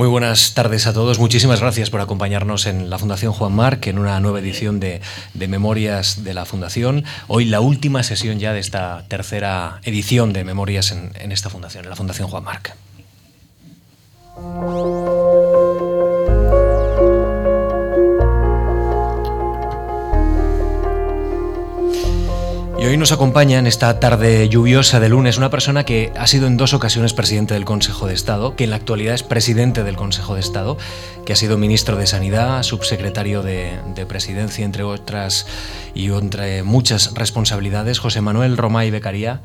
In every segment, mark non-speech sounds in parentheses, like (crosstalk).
Muy buenas tardes a todos. Muchísimas gracias por acompañarnos en la Fundación Juan Marc, en una nueva edición de, Memorias de la Fundación. Hoy la última sesión ya de esta tercera edición de Memorias en, en esta fundación, en la Fundación Juan Marc. Y hoy nos acompaña en esta tarde lluviosa de lunes una persona que ha sido en dos ocasiones presidente del Consejo de Estado, que en la actualidad es presidente del Consejo de Estado, que ha sido ministro de Sanidad, subsecretario de, de Presidencia, entre otras y entre muchas responsabilidades, José Manuel Romay Becaría.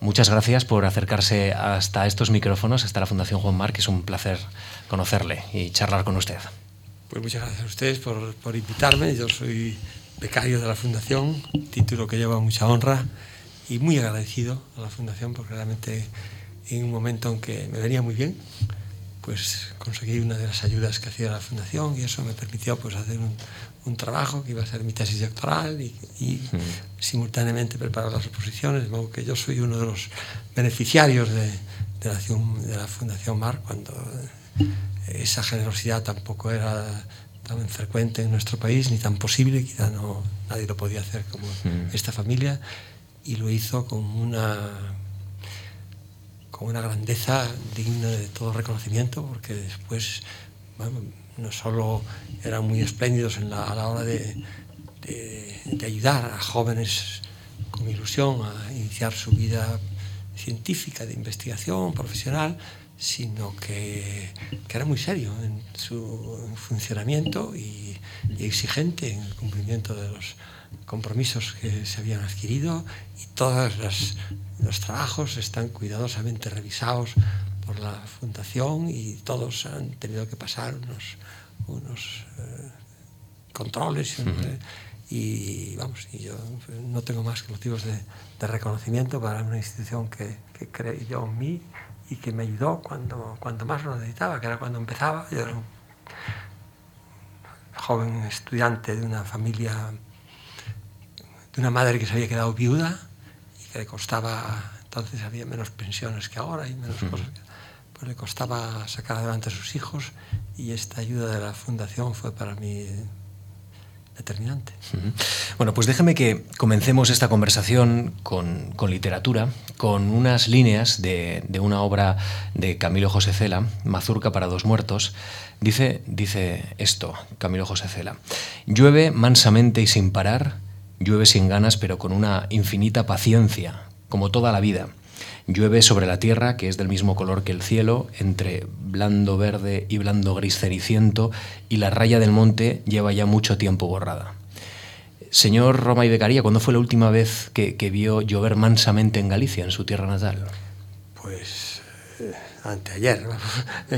Muchas gracias por acercarse hasta estos micrófonos, hasta la Fundación Juan Marc. Es un placer conocerle y charlar con usted. Pues muchas gracias a ustedes por invitarme. Yo soy becario de la Fundación, título que lleva mucha honra y muy agradecido a la Fundación porque realmente en un momento en que me venía muy bien, pues conseguí una de las ayudas que hacía la Fundación y eso me permitió pues hacer un, un trabajo que iba a ser mi tesis doctoral y, y mm. simultáneamente preparar las oposiciones, de modo que yo soy uno de los beneficiarios de, de, la, de la Fundación MAR cuando esa generosidad tampoco era tan frecuente en nuestro país ni tan posible, quizá no, nadie lo podía hacer como mm. esta familia, y lo hizo con una, con una grandeza digna de todo reconocimiento, porque después bueno, no solo eran muy espléndidos en la, a la hora de, de, de ayudar a jóvenes con ilusión a iniciar su vida científica, de investigación, profesional, sino que, que, era muy serio en su funcionamiento y, y, exigente en el cumplimiento de los compromisos que se habían adquirido y todos los, los trabajos están cuidadosamente revisados por la fundación y todos han tenido que pasar unos, unos eh, controles uh -huh. y vamos y yo no tengo más que motivos de, de reconocimiento para una institución que, que creyó en mí y que me ayudó cuando, cuando más lo necesitaba, que era cuando empezaba. Yo era un joven estudiante de una familia, de una madre que se había quedado viuda y que le costaba, entonces había menos pensiones que ahora y menos cosas, pues le costaba sacar adelante a sus hijos y esta ayuda de la fundación fue para mí determinante. Bueno, pues déjeme que comencemos esta conversación con, literatura, con unas líneas de, de, una obra de Camilo José Cela, Mazurca para dos muertos. Dice, dice esto, Camilo José Cela, llueve mansamente y sin parar, llueve sin ganas pero con una infinita paciencia, como toda la vida Llueve sobre la tierra, que es del mismo color que el cielo, entre blando verde y blando gris ceniciento, y la raya del monte lleva ya mucho tiempo borrada. Señor Roma y Becaría, ¿cuándo fue la última vez que, vio llover mansamente en Galicia, en su tierra natal? Pues eh, anteayer,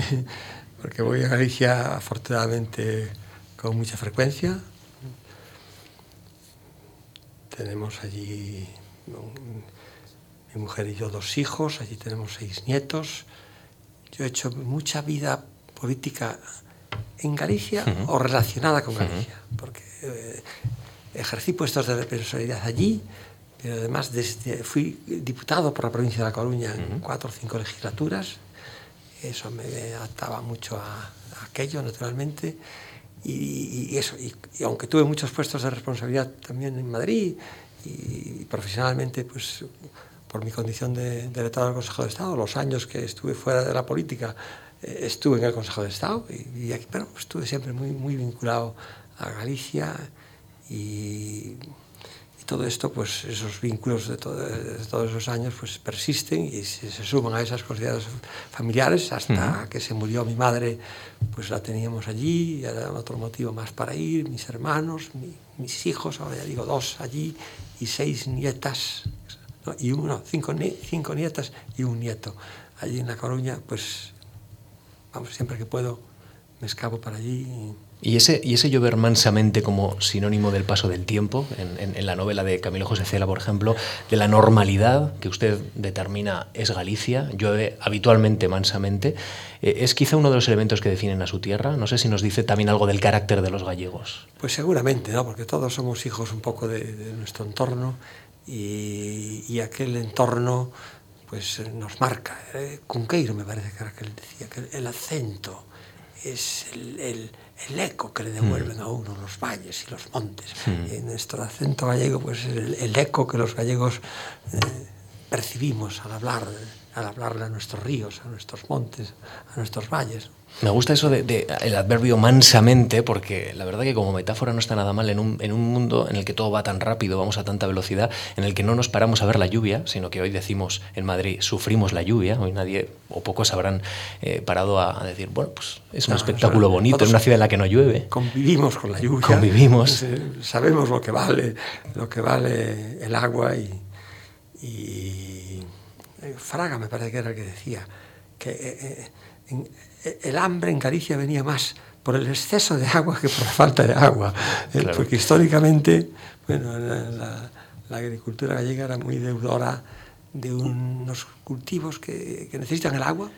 (laughs) porque voy a Galicia afortunadamente con mucha frecuencia. Tenemos allí mi mujer y yo dos hijos, allí tenemos seis nietos. Yo he hecho mucha vida política en Galicia uh -huh. o relacionada con Galicia, uh -huh. porque eh, ejercí puestos de responsabilidad allí, pero además desde, fui diputado por la provincia de La Coruña en uh -huh. cuatro o cinco legislaturas. Eso me ataba mucho a, a aquello, naturalmente. Y, y eso, y, y, aunque tuve muchos puestos de responsabilidad también en Madrid y, y profesionalmente, pues por mi condición de, de letrado del Consejo de Estado, los años que estuve fuera de la política, eh, estuve en el Consejo de Estado, y, y aquí, pero estuve siempre muy, muy vinculado a Galicia y, y, todo esto, pues esos vínculos de, todo, de, todos esos años pues persisten y se, se suman a esas consideraciones familiares hasta uh -huh. que se murió mi madre, pues la teníamos allí, era otro motivo más para ir, mis hermanos, mi, mis hijos, ahora ya digo dos allí, y seis nietas ¿no? y uno, cinco, cinco nietas y un nieto. Allí en La Coruña, pues, vamos, siempre que puedo me escapo para allí. Y... ¿Y ese, ¿Y ese llover mansamente como sinónimo del paso del tiempo, en, en, en, la novela de Camilo José Cela, por ejemplo, de la normalidad que usted determina es Galicia, llueve habitualmente mansamente, eh, ¿es quizá uno de los elementos que definen a su tierra? No sé si nos dice también algo del carácter de los gallegos. Pues seguramente, ¿no? porque todos somos hijos un poco de, de nuestro entorno y, y aquel entorno pues nos marca. Eh, Cunqueiro me parece que era que él decía que el acento es el, el, el eco que le mm. devuelven mm. a uno los valles y los montes. Mm. En nuestro acento gallego pues es el, el eco que los gallegos eh, percibimos al hablar, al hablarle a nuestros ríos, a nuestros montes, a nuestros valles. Me gusta eso de, el adverbio mansamente, porque la verdad que como metáfora no está nada mal en un, en un, mundo en el que todo va tan rápido, vamos a tanta velocidad, en el que no nos paramos a ver la lluvia, sino que hoy decimos en Madrid sufrimos la lluvia, hoy nadie o pocos habrán eh, parado a, decir, bueno, pues es un espectáculo bonito en una ciudad en la que no llueve. Convivimos con la lluvia. Convivimos. Sabemos lo que vale, lo que vale el agua y, y eh, Fraga me parece que era el que decía que eh, en, el hambre en Galicia venía más por el exceso de agua que por la falta de agua, eh, porque históricamente bueno, la, la, agricultura gallega era muy deudora de unos cultivos que, que, necesitan el agua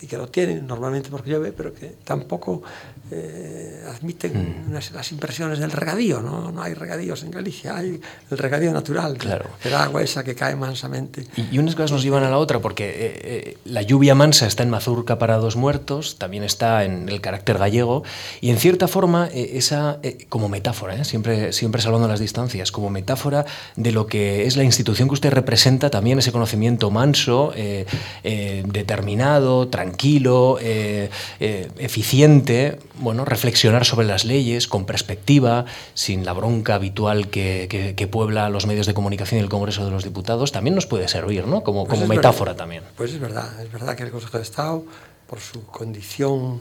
y que lo tienen normalmente porque llueve, pero que tampoco eh, admiten mm. unas, las impresiones del regadío. ¿no? no hay regadíos en Galicia, hay el regadío natural, claro. el agua esa que cae mansamente. Y, y unas cosas nos llevan a la otra, porque eh, eh, la lluvia mansa está en Mazurca para dos muertos, también está en el carácter gallego, y en cierta forma, eh, esa, eh, como metáfora, ¿eh? siempre, siempre salvando las distancias, como metáfora de lo que es la institución que usted representa, también ese conocimiento manso, eh, eh, determinado, tranquilo, eh, eficiente, bueno, reflexionar sobre las leyes con perspectiva, sin la bronca habitual que, que, que, puebla los medios de comunicación y el Congreso de los Diputados, también nos puede servir, ¿no? Como, pues como metáfora verdad, también. Pues es verdad, es verdad que el Consejo de Estado, por su condición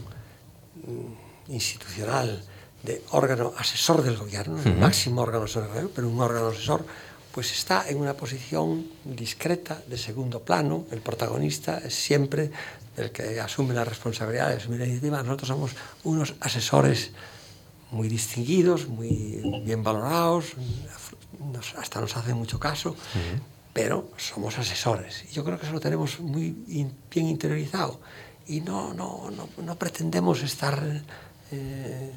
mm, institucional de órgano asesor del gobierno, uh -huh. el máximo órgano asesor del gobierno, pero un órgano asesor pues está en una posición discreta, de segundo plano. El protagonista es siempre el que asume la responsabilidad, asume la iniciativa. Nosotros somos unos asesores muy distinguidos, muy bien valorados, nos, hasta nos hacen mucho caso, uh -huh. pero somos asesores. Y yo creo que eso lo tenemos muy in, bien interiorizado. Y no, no, no, no pretendemos estar, eh,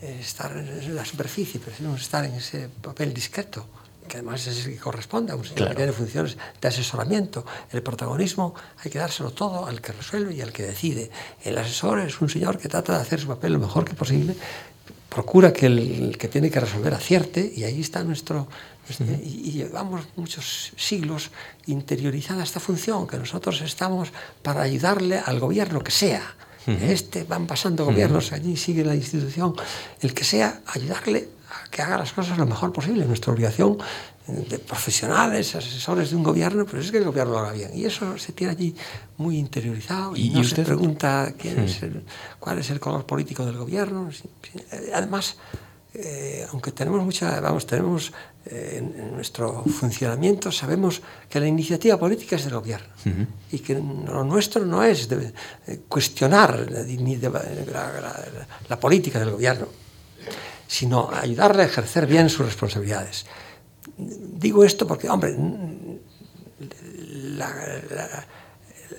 estar en la superficie, preferimos estar en ese papel discreto que además es el que corresponde a un señor claro. que tiene funciones de asesoramiento. El protagonismo hay que dárselo todo al que resuelve y al que decide. El asesor es un señor que trata de hacer su papel lo mejor que posible, procura que el, que tiene que resolver acierte y ahí está nuestro... nuestro uh -huh. y, y llevamos muchos siglos interiorizada esta función, que nosotros estamos para ayudarle al gobierno que sea. Uh -huh. Este van pasando gobiernos, uh -huh. allí sigue la institución, el que sea, ayudarle que haga las cosas lo mejor posible. Nuestra obligación de profesionales, asesores de un gobierno, pero es que el gobierno lo haga bien. Y eso se tiene allí muy interiorizado y, y no usted? se pregunta quién es el, cuál es el color político del gobierno. Además, eh, aunque tenemos mucha, vamos, tenemos eh, en, nuestro funcionamiento, sabemos que la iniciativa política es del gobierno uh -huh. y que lo nuestro no es de, de cuestionar la, la, la, la política del gobierno sino ayudarle a ejercer bien sus responsabilidades. Digo esto porque, hombre, la, la,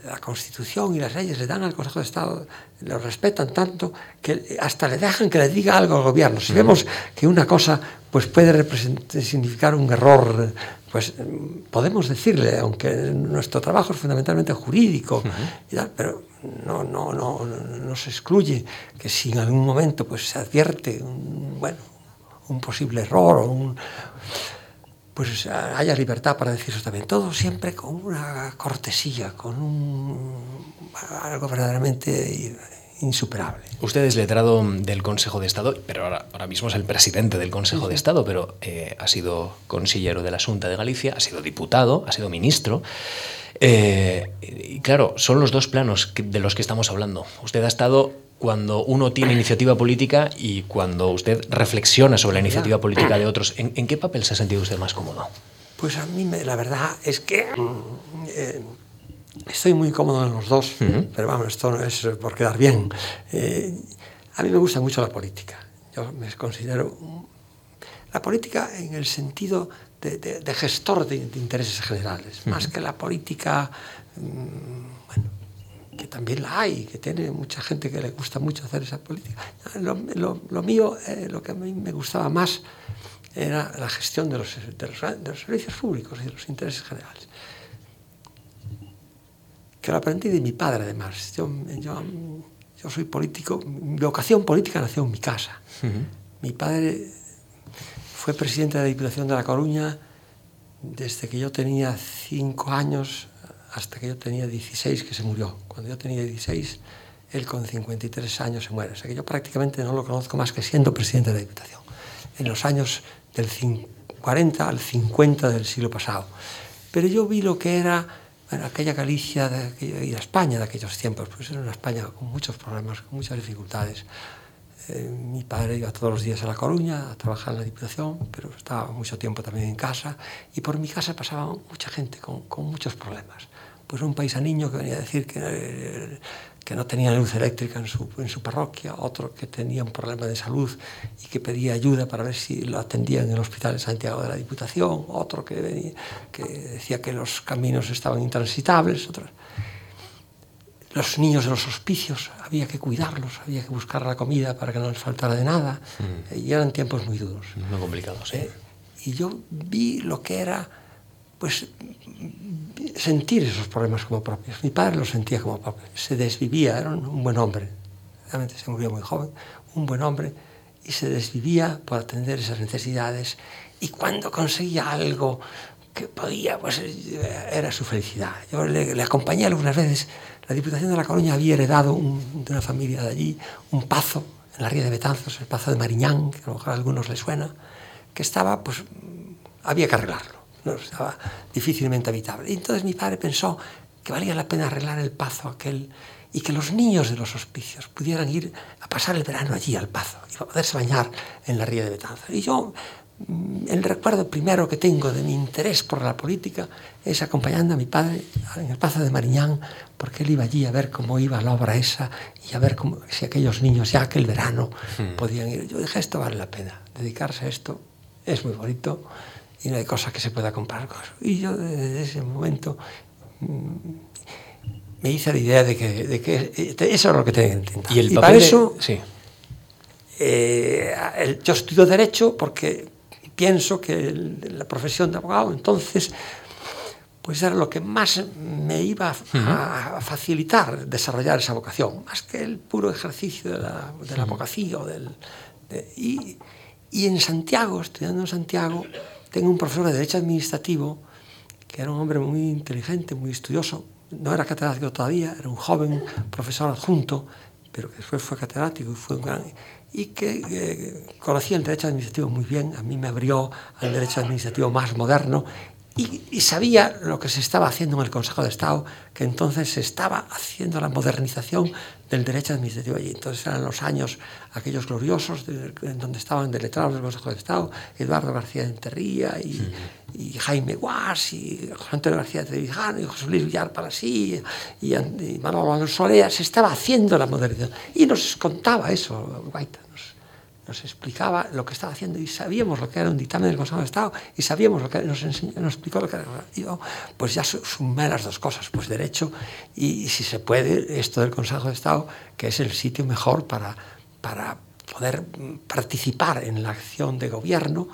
la, Constitución y las leyes le dan al Consejo de Estado, lo respetan tanto que hasta le dejan que le diga algo al gobierno. Si vemos que una cosa pues, puede significar un error, pues podemos decirle, aunque nuestro trabajo es fundamentalmente jurídico, uh -huh. y tal, pero no, no, no, no se excluye que si en algún momento pues, se advierte un, bueno, un posible error o un, pues haya libertad para decir eso también. Todo siempre con una cortesía, con un, algo verdaderamente insuperable. Usted es letrado del Consejo de Estado, pero ahora, ahora mismo es el presidente del Consejo de Estado, pero eh, ha sido consillero de la Junta de Galicia, ha sido diputado, ha sido ministro. Eh, y claro, son los dos planos de los que estamos hablando. Usted ha estado cuando uno tiene iniciativa política y cuando usted reflexiona sobre la iniciativa política de otros. ¿En, en qué papel se ha sentido usted más cómodo? Pues a mí me, la verdad es que eh, estoy muy cómodo en los dos, uh -huh. pero vamos, esto no es por quedar bien. Eh, a mí me gusta mucho la política. Yo me considero la política en el sentido de, de, de gestor de, intereses generales, uh -huh. más que la política, mmm, bueno, que también la hay, que tiene mucha gente que le gusta mucho hacer esa política. Lo, lo, lo mío, eh, lo que a mí me gustaba más era la gestión de los, de los, los servicios públicos y de los intereses generales. Que lo aprendí de mi padre, además. Yo, yo, yo soy político, mi vocación política nació en mi casa. Mi padre fue presidente de la Diputación de La Coruña desde que yo tenía cinco años hasta que yo tenía 16 que se murió. Cuando yo tenía 16, él con 53 años se muere. O sea que yo prácticamente no lo conozco más que siendo presidente de la Diputación. En los años del 40 al 50 del siglo pasado. Pero yo vi lo que era aquella Galicia y la España de aquellos tiempos. Pues era una España con muchos problemas, con muchas dificultades. Eh, mi padre iba todos los días a La Coruña a trabajar en la Diputación, pero estaba mucho tiempo también en casa. Y por mi casa pasaba mucha gente con, muchos problemas pues un paisaniño que venía a decir que, no tenía luz eléctrica en su, parroquia, otro que tenía un problema de salud y que pedía ayuda para ver si lo atendían en el Hospital de Santiago de la Diputación, otro que, que decía que los caminos estaban intransitables, otros. Los niños de los hospicios, había que cuidarlos, había que buscar la comida para que no les faltara de nada, mm. y eran tiempos muy duros. Muy complicados, sí. Eh, y yo vi lo que era pues sentir esos problemas como propios. Mi padre los sentía como propios, se desvivía, era un buen hombre, realmente se murió muy joven, un buen hombre, y se desvivía por atender esas necesidades, y cuando conseguía algo que podía, pues era su felicidad. Yo le, acompañé algunas veces, la Diputación de La Coruña había heredado de una familia de allí un pazo, en la ría de Betanzos, el pazo de Mariñán, que a lo mejor a algunos les suena, que estaba, pues había que arreglarlo no estaba difícilmente habitable. Y entonces mi padre pensó que valía la pena arreglar el pazo aquel y que los niños de los hospicios pudieran ir a pasar el verano allí al pazo y poderse bañar en la ría de Betanzos. Y yo, el recuerdo primero que tengo de mi interés por la política es acompañando a mi padre en el pazo de Mariñán, porque él iba allí a ver cómo iba la obra esa y a ver cómo, si aquellos niños ya aquel verano hmm. podían ir. Yo dije, esto vale la pena, dedicarse a esto es muy bonito y no hay cosa que se pueda comparar con eso. Y yo desde ese momento mm, me hice la idea de que, de que eh, eso es lo que tenía que intentar. Y, el para eso, sí. eh, yo estudio Derecho porque pienso que la profesión de abogado entonces pues era lo que más me iba a, facilitar desarrollar esa vocación, más que el puro ejercicio de la, de la abogacía. Del, y, y en Santiago, estudiando en Santiago, tengo un profesor de Derecho Administrativo que era un hombre muy inteligente, muy estudioso. No era catedrático todavía, era un joven profesor adjunto, pero que después fue catedrático y fue un gran... Y que eh, conocía el derecho administrativo muy bien, a mí me abrió al derecho administrativo más moderno y, sabía lo que se estaba haciendo en el Consejo de Estado, que entonces se estaba haciendo la modernización del derecho administrativo allí. Entonces eran los años aquellos gloriosos en donde estaban deletrados del Consejo de Estado, Eduardo García de Enterría y, Jaime Guas y José Antonio García de Trevijano y José Luis Villar Palasí y, y Manolo Solea, se estaba haciendo la modernización. Y nos contaba eso, Guaita, nos explicaba lo que estaba haciendo y sabíamos lo que era un dictamen del Consejo de Estado y sabíamos lo que nos, enseñó, explicó lo que era. yo, pues ya sumé las dos cosas, pues derecho y, si se puede, esto del Consejo de Estado, que es el sitio mejor para, para poder participar en la acción de gobierno,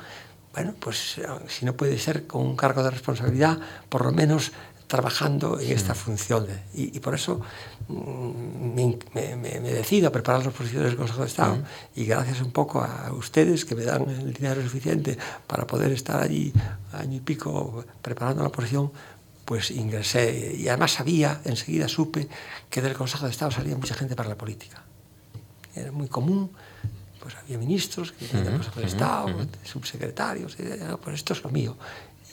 bueno, pues si no puede ser con un cargo de responsabilidad, por lo menos trabajando en esta función. y, por eso mm, me, me, decido a preparar las posiciones del Consejo de Estado y gracias un poco a ustedes que me dan el dinero suficiente para poder estar allí año y pico preparando la posición, pues ingresé y además sabía, enseguida supe que del Consejo de Estado salía mucha gente para la política. Era muy común, pues había ministros que del Consejo de Estado, subsecretarios, y, pues esto es lo mío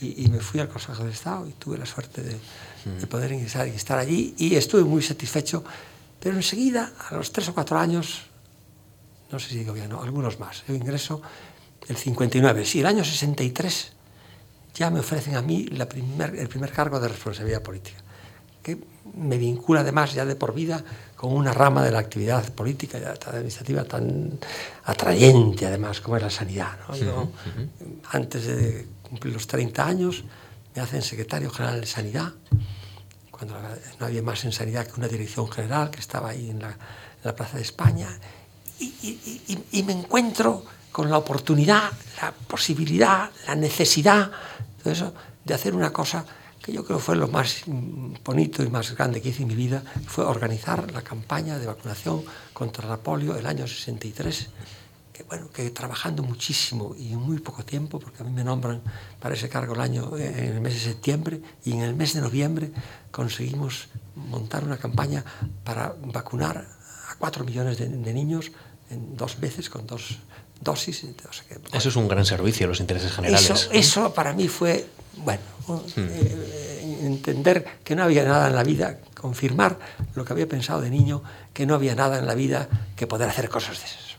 y, me fui al Consejo de Estado y tuve la suerte de, de, poder ingresar y estar allí y estuve muy satisfecho, pero enseguida, a los tres o cuatro años, no sé si digo bien, no, algunos más, yo ingreso el 59, sí, el año 63 ya me ofrecen a mí la primer, el primer cargo de responsabilidad política, que me vincula además ya de por vida con una rama de la actividad política y administrativa tan atrayente además como es la sanidad. ¿no? Yo, antes de cumplir los 30 años, me hacen secretario general de Sanidad, cuando no había más en Sanidad que una dirección general que estaba ahí en la, Plaza de España, y, me encuentro con la oportunidad, la posibilidad, la necesidad, todo eso, de hacer una cosa que yo creo fue lo más bonito y más grande que hice en mi vida, fue organizar la campaña de vacunación contra la polio el año 63, que bueno, que trabajando muchísimo y en muy poco tiempo, porque a mí me nombran para ese cargo el año en el mes de septiembre y en el mes de noviembre conseguimos montar una campaña para vacunar a cuatro millones de, de niños en dos veces con dos dosis. O sea que, bueno, Eso es un gran servicio a los intereses generales. eso, eso para mí fue, bueno, eh, entender que no había nada en la vida, confirmar lo que había pensado de niño, que no había nada en la vida que poder hacer cosas de esas.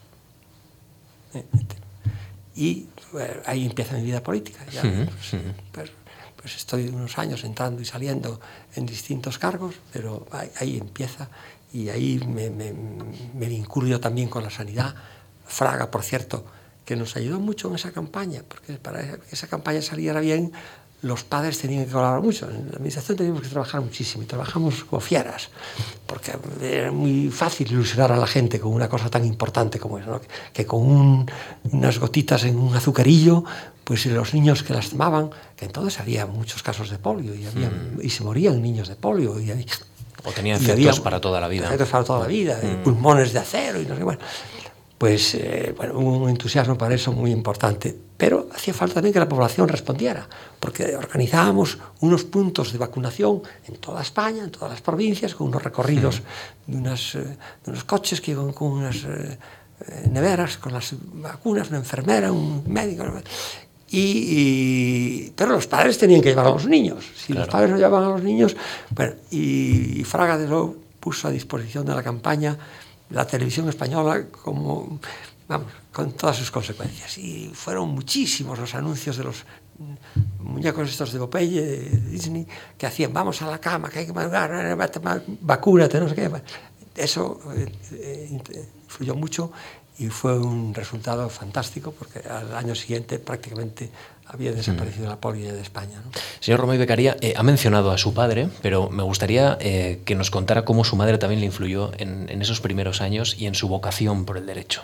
Eh, Y bueno, ahí empieza mi vida política. Ya, Ujú, pues, ujú. pues, pues estoy unos años entrando y saliendo en distintos cargos, pero ahí, ahí empieza y ahí me, me, me vinculo yo también con la sanidad. Fraga, por cierto, que nos ayudó mucho en esa campaña, porque para que esa campaña saliera bien, los padres tenían que colaborar mucho. En la administración teníamos que trabajar muchísimo y trabajamos como fieras, porque era muy fácil ilusionar a la gente con una cosa tan importante como eso, ¿no? que con un- unas gotitas en un azucarillo, pues los niños que las tomaban, que entonces había muchos casos de polio y, había, y se morían niños de polio. Y, O tenía y efectos para toda la vida. Efectos para toda la vida, eh, pulmones de acero y no sé, bueno. pues eh, bueno, un entusiasmo para eso muy importante. Pero hacía falta también que la población respondiera, porque organizábamos unos puntos de vacunación en toda España, en todas las provincias, con unos recorridos de, unas, eh, de unos coches que iban con unas eh, eh, neveras, con las vacunas, una enfermera, un médico. Y, y, pero los padres tenían que llevar a los niños. Si claro. los padres no llevaban a los niños, bueno, y, y Fraga de Lou puso a disposición de la campaña la televisión española como, vamos, con todas sus consecuencias. Y fueron muchísimos los anuncios de los muñecos estos de Popeye, de Disney, que hacían, vamos a la cama, que hay que madrugar, vacúnate, no sé qué. Eso eh, eh, influyó mucho y fue un resultado fantástico porque al año siguiente prácticamente había desaparecido la polio de España. ¿no? Señor Romay Becaría, eh, ha mencionado a su padre, pero me gustaría eh, que nos contara cómo su madre también le influyó en, en esos primeros años y en su vocación por el derecho.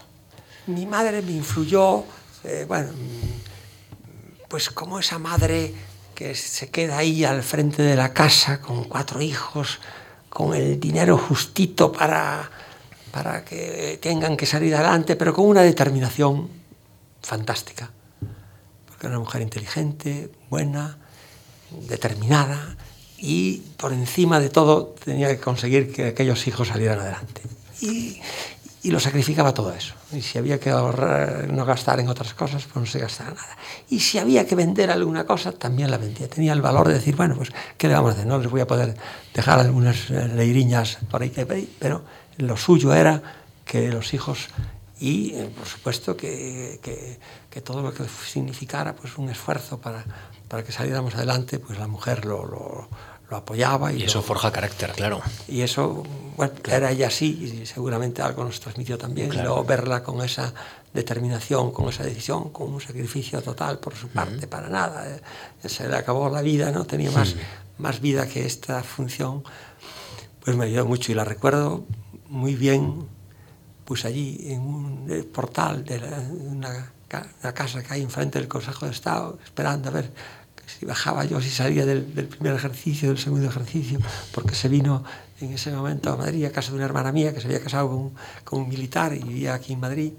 Mi madre me influyó, eh, bueno, mm, pues como esa madre que se queda ahí al frente de la casa con cuatro hijos, con el dinero justito para, para que tengan que salir adelante, pero con una determinación fantástica. Porque era una mujer inteligente, buena, determinada y por encima de todo tenía que conseguir que aquellos hijos salieran adelante. Y, lo sacrificaba todo eso. Y si había que ahorrar, no gastar en otras cosas, pues no se gastaba nada. Y si había que vender alguna cosa, también la vendía. Tenía el valor de decir, bueno, pues, ¿qué le vamos a hacer? No les voy a poder dejar algunas eh, leiriñas por ahí, que pero lo suyo era que los hijos y eh, por supuesto que, que, que, todo lo que significara pues un esfuerzo para, para que saliéramos adelante pues la mujer lo, lo, lo apoyaba y, y eso lo, forja carácter claro y eso bueno claro. era ella así y seguramente algo nos transmitió también claro. luego verla con esa determinación con esa decisión con un sacrificio total por su parte uh -huh. para nada eh, se le acabó la vida no tenía más, más vida que esta función pues me ayudó mucho y la recuerdo muy bien pues allí en un portal de la, una, una, casa que hay enfrente del Consejo de Estado, esperando a ver si bajaba yo, si salía del, del, primer ejercicio, del segundo ejercicio, porque se vino en ese momento a Madrid a casa de una hermana mía que se había casado con, con un militar y vivía aquí en Madrid.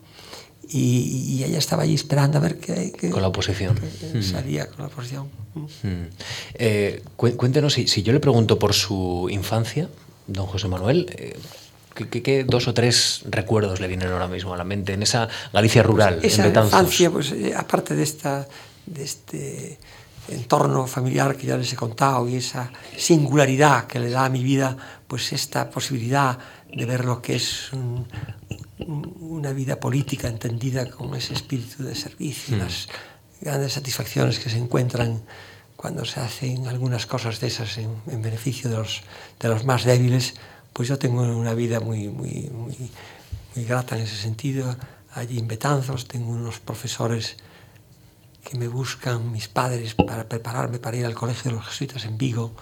Y, y, ella estaba allí esperando a ver qué, con la oposición que, mm. salía con la oposición mm. eh, cuéntenos si, si, yo le pregunto por su infancia don José Manuel eh, ¿Qué, qué, qué, dos o tres recuerdos le vienen ahora mismo a la mente en esa Galicia rural, pues esa en Betanzos? infancia, pues eh, aparte de esta de este entorno familiar que ya les he contado y esa singularidad que le da a mi vida, pues esta posibilidad de ver lo que es un, un, una vida política entendida con ese espíritu de servicio, mm. las grandes satisfacciones que se encuentran cuando se hacen algunas cosas de esas en, en beneficio de los, de los más débiles, pues yo tengo una vida muy, muy, muy, grata en ese sentido. Allí en Betanzos tengo unos profesores que me buscan, mis padres, para prepararme para ir al Colegio de los Jesuitas en Vigo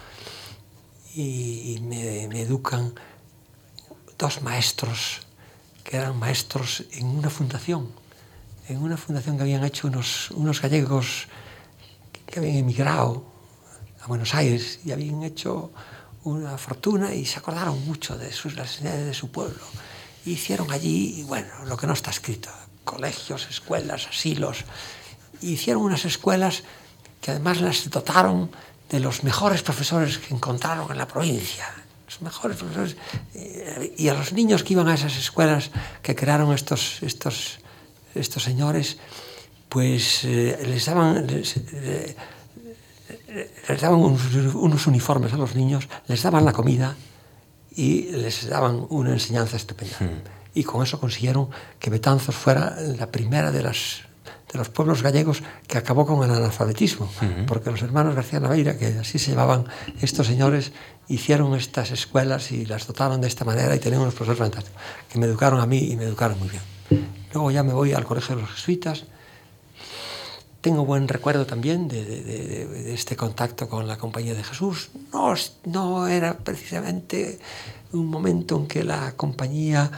y, y me, me, educan dos maestros que eran maestros en una fundación, en una fundación que habían hecho unos, unos gallegos que habían emigrado a Buenos Aires y habían hecho una fortuna y se acordaron mucho de sus, las necesidades de su pueblo. hicieron allí, bueno, lo que no está escrito, colegios, escuelas, asilos. hicieron unas escuelas que además las dotaron de los mejores profesores que encontraron en la provincia. Los mejores profesores. Y a los niños que iban a esas escuelas que crearon estos, estos, estos señores, pues eh, les daban... Eh, les daban unos, unos, uniformes a los niños, les daban la comida y les daban una enseñanza estupenda. Hmm. Y con eso consiguieron que Betanzos fuera la primera de, las, de los pueblos gallegos que acabó con el analfabetismo, hmm. porque los hermanos García Naveira, que así se llamaban estos señores, hicieron estas escuelas y las dotaron de esta manera y tenían unos profesores fantásticos, que me educaron a mí y me educaron muy bien. Luego ya me voy al colegio de los jesuitas, tengo buen recuerdo también de, de, de, de, este contacto con la Compañía de Jesús. No, no era precisamente un momento en que la compañía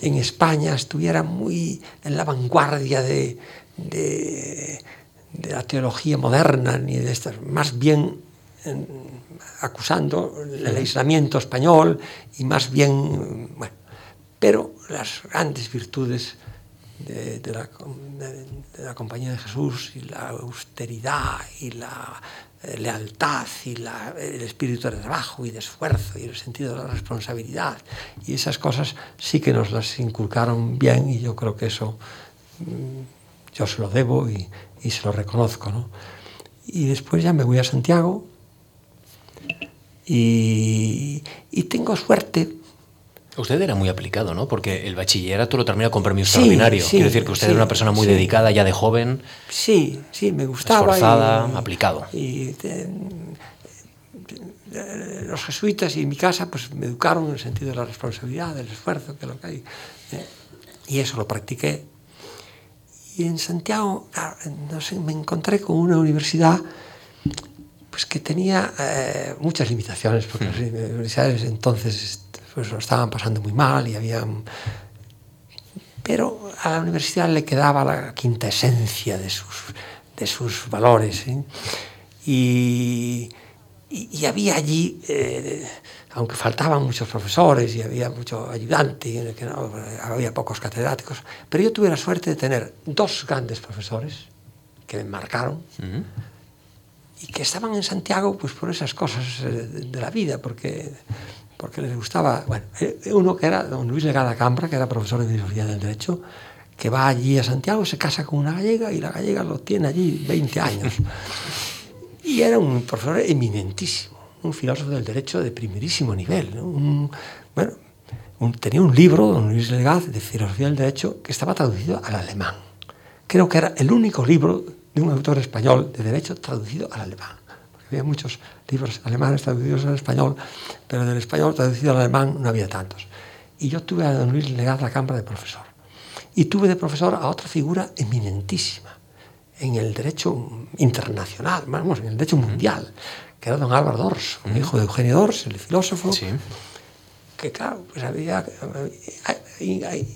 en España estuviera muy en la vanguardia de, la teología moderna, ni de estas, más bien en, acusando el aislamiento español y más bien, bueno, pero las grandes virtudes de, la, de, la, Compañía de Jesús y la austeridad y la eh, lealtad y la, el espíritu de trabajo y de esfuerzo y el sentido de la responsabilidad y esas cosas sí que nos las inculcaron bien y yo creo que eso mm, yo se lo debo y, y se lo reconozco. ¿no? Y después ya me voy a Santiago y, y tengo suerte Usted era muy aplicado, ¿no? Porque el bachillerato lo termina con premio sí, extraordinario. Sí, Quiero decir que usted sí, era una persona muy dedicada ya de joven. Sí, sí, me gustaba. Esforzada, y, aplicado. Y te, los jesuitas y mi casa pues me educaron en el sentido de la responsabilidad, del esfuerzo, que lo que hay. ¿eh? Y eso lo practiqué. Y en Santiago, no sé, me encontré con una universidad pues que tenía eh, muchas limitaciones, porque mm. las universidades entonces pues lo estaban pasando muy mal y había... Pero a la universidad le quedaba la quinta esencia de sus, de sus valores. ¿eh? Y, y, y, había allí, eh, aunque faltaban muchos profesores y había mucho ayudante, que no, había pocos catedráticos, pero yo tuve la suerte de tener dos grandes profesores que me marcaron. Uh -huh y que estaban en Santiago pues por esas cosas eh, de la vida, porque porque les gustaba, bueno, eh, uno que era don Luis Legada Cambra, que era profesor de filosofía del derecho, que va allí a Santiago, se casa con una gallega y la gallega lo tiene allí 20 años. Y era un profesor eminentísimo, un filósofo del derecho de primerísimo nivel. bueno, tenía un libro, don Luis Legada, de filosofía del derecho, que estaba traducido al alemán. Creo que era el único libro de un autor español de derecho traducido al alemán había muchos libros alemanes traducidos al español, pero del español traducido al alemán no había tantos. Y yo tuve a don Luis Legaz la cámara de profesor. Y tuve de profesor a otra figura eminentísima en el derecho internacional, vamos, en el derecho mundial, que era don Álvaro Dors, un hijo de Eugenio Dors, el filósofo, sí. que claro, pues había,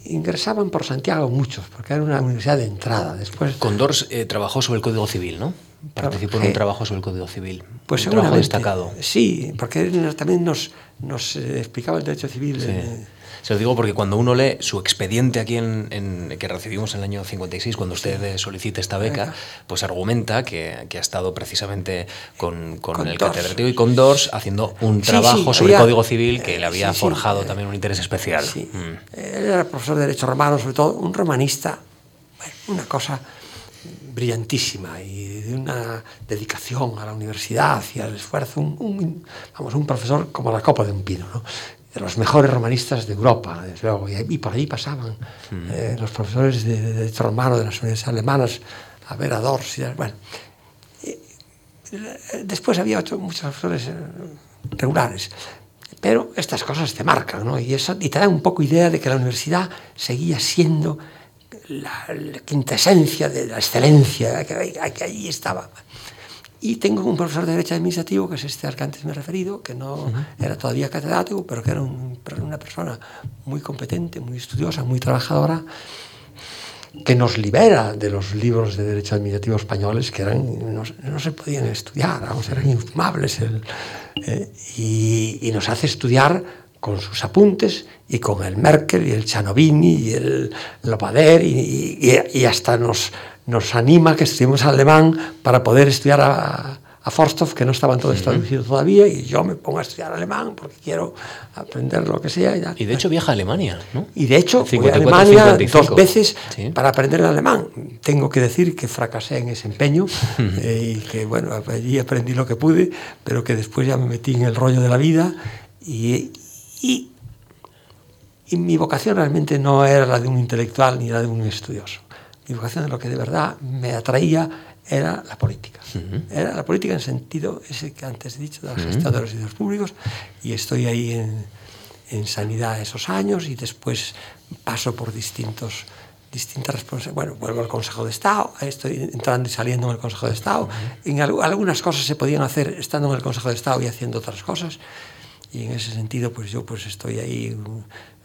ingresaban por Santiago muchos, porque era una universidad de entrada. Después, Con Dors eh, trabajó sobre el Código Civil, ¿no? Participó en un trabajo sobre el Código Civil. Pues un trabajo destacado. Sí, porque también nos, nos eh, explicaba el derecho civil. Sí. Eh, se lo digo porque cuando uno lee su expediente aquí en, en, que recibimos en el año 56, cuando usted solicita esta beca, pues argumenta que, que ha estado precisamente con, con, con el catedrático y con Dors haciendo un sí, trabajo sí, sobre había, Código Civil que le había forjado también un interés especial. Mm. Él era profesor de Derecho Romano, sobre todo un romanista, bueno, una cosa brillantísima y de una dedicación a la universidad y al esfuerzo, un, un, vamos, un profesor como la copa de un pino, ¿no? de los mejores romanistas de Europa, desde luego, y, y por ahí pasaban mm. eh, los profesores de, de, de romano de las universidades alemanas a ver a Dors, y, bueno. Y, después había otro, muchos profesores eh, regulares, pero estas cosas te marcan, ¿no? Y, eso, y te dan un poco idea de que la universidad seguía siendo la, la quintesencia de la excelencia que, que allí estaba. Y tengo un profesor de Derecho Administrativo, que es este al que antes me he referido, que no uh -huh. era todavía catedrático, pero que era un, una persona muy competente, muy estudiosa, muy trabajadora, que nos libera de los libros de derecho administrativo españoles que eran, no, no se podían estudiar, vamos, eran infumables, el, eh, y, y, nos hace estudiar con sus apuntes y con el Merkel y el Chanovini y el Lopader y, y, y hasta nos, nos anima que estudiemos alemán para poder estudiar a, a Forstov, que no estaban todos uh traducidos todavía, y yo me pongo a estudiar alemán porque quiero aprender lo que sea. Y, y de hecho viaja a Alemania, ¿no? Y de hecho 54, voy a Alemania 55. dos veces ¿Sí? para aprender el alemán. Tengo que decir que fracasé en ese empeño (laughs) eh, y que, bueno, allí aprendí lo que pude, pero que después ya me metí en el rollo de la vida y, y, y mi vocación realmente no era la de un intelectual ni la de un estudioso. Mi vocación, lo que de verdad me atraía, era la política. Uh -huh. Era la política en sentido ese que antes he dicho, de la gestión uh -huh. de los servicios públicos, y estoy ahí en, en, sanidad esos años y después paso por distintos distintas responsabilidades. Bueno, vuelvo al Consejo de Estado, estoy entrando y saliendo en el Consejo de Estado. Uh -huh. En algunas cosas se podían hacer estando en el Consejo de Estado y haciendo otras cosas. Y en ese sentido, pues yo pues estoy ahí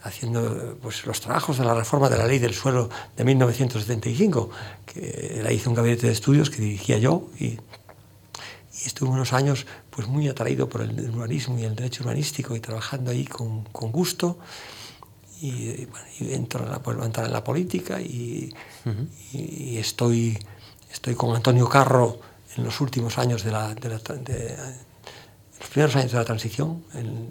haciendo pues, los trabajos de la reforma de la ley del suelo de 1975, que la hizo un gabinete de estudios que dirigía yo y, y estuve unos años pues, muy atraído por el urbanismo y el derecho urbanístico y trabajando ahí con, con gusto. Y, bueno, y entro en la, entrar en la política y, uh -huh. y, estoy, estoy con Antonio Carro en los últimos años de la, de la de, los primeros años de la transición, en,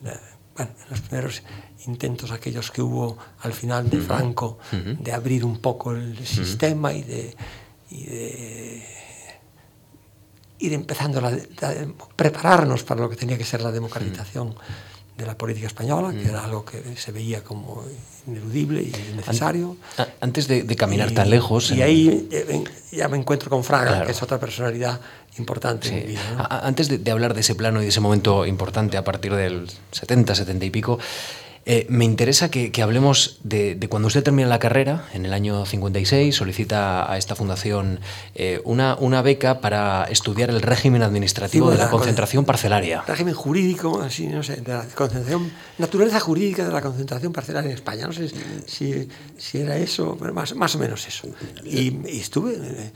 bueno, en los primeros intentos aquellos que hubo al final de Franco uh -huh. de abrir un poco el sistema uh -huh. y, de, y de ir empezando a prepararnos para lo que tenía que ser la democratización uh -huh. De la política española, que era algo que se veía como ineludible y necesario. Antes de, de caminar y, tan lejos... Y ahí eh, ya me encuentro con Fraga, claro. que es otra personalidad importante sí. en mi vida. ¿no? Antes de, de, hablar de ese plano y de ese momento importante a partir del 70, 70 y pico, eh, me interesa que, que hablemos de, de, cuando usted termina la carrera, en el año 56, solicita a esta fundación eh, una, una, beca para estudiar el régimen administrativo sí, de la, la concentración parcelaria. Régimen jurídico, así, no sé, de la concentración, naturaleza jurídica de la concentración parcelaria en España. No sé si, si era eso, pero más, más o menos eso. Y, y estuve eh,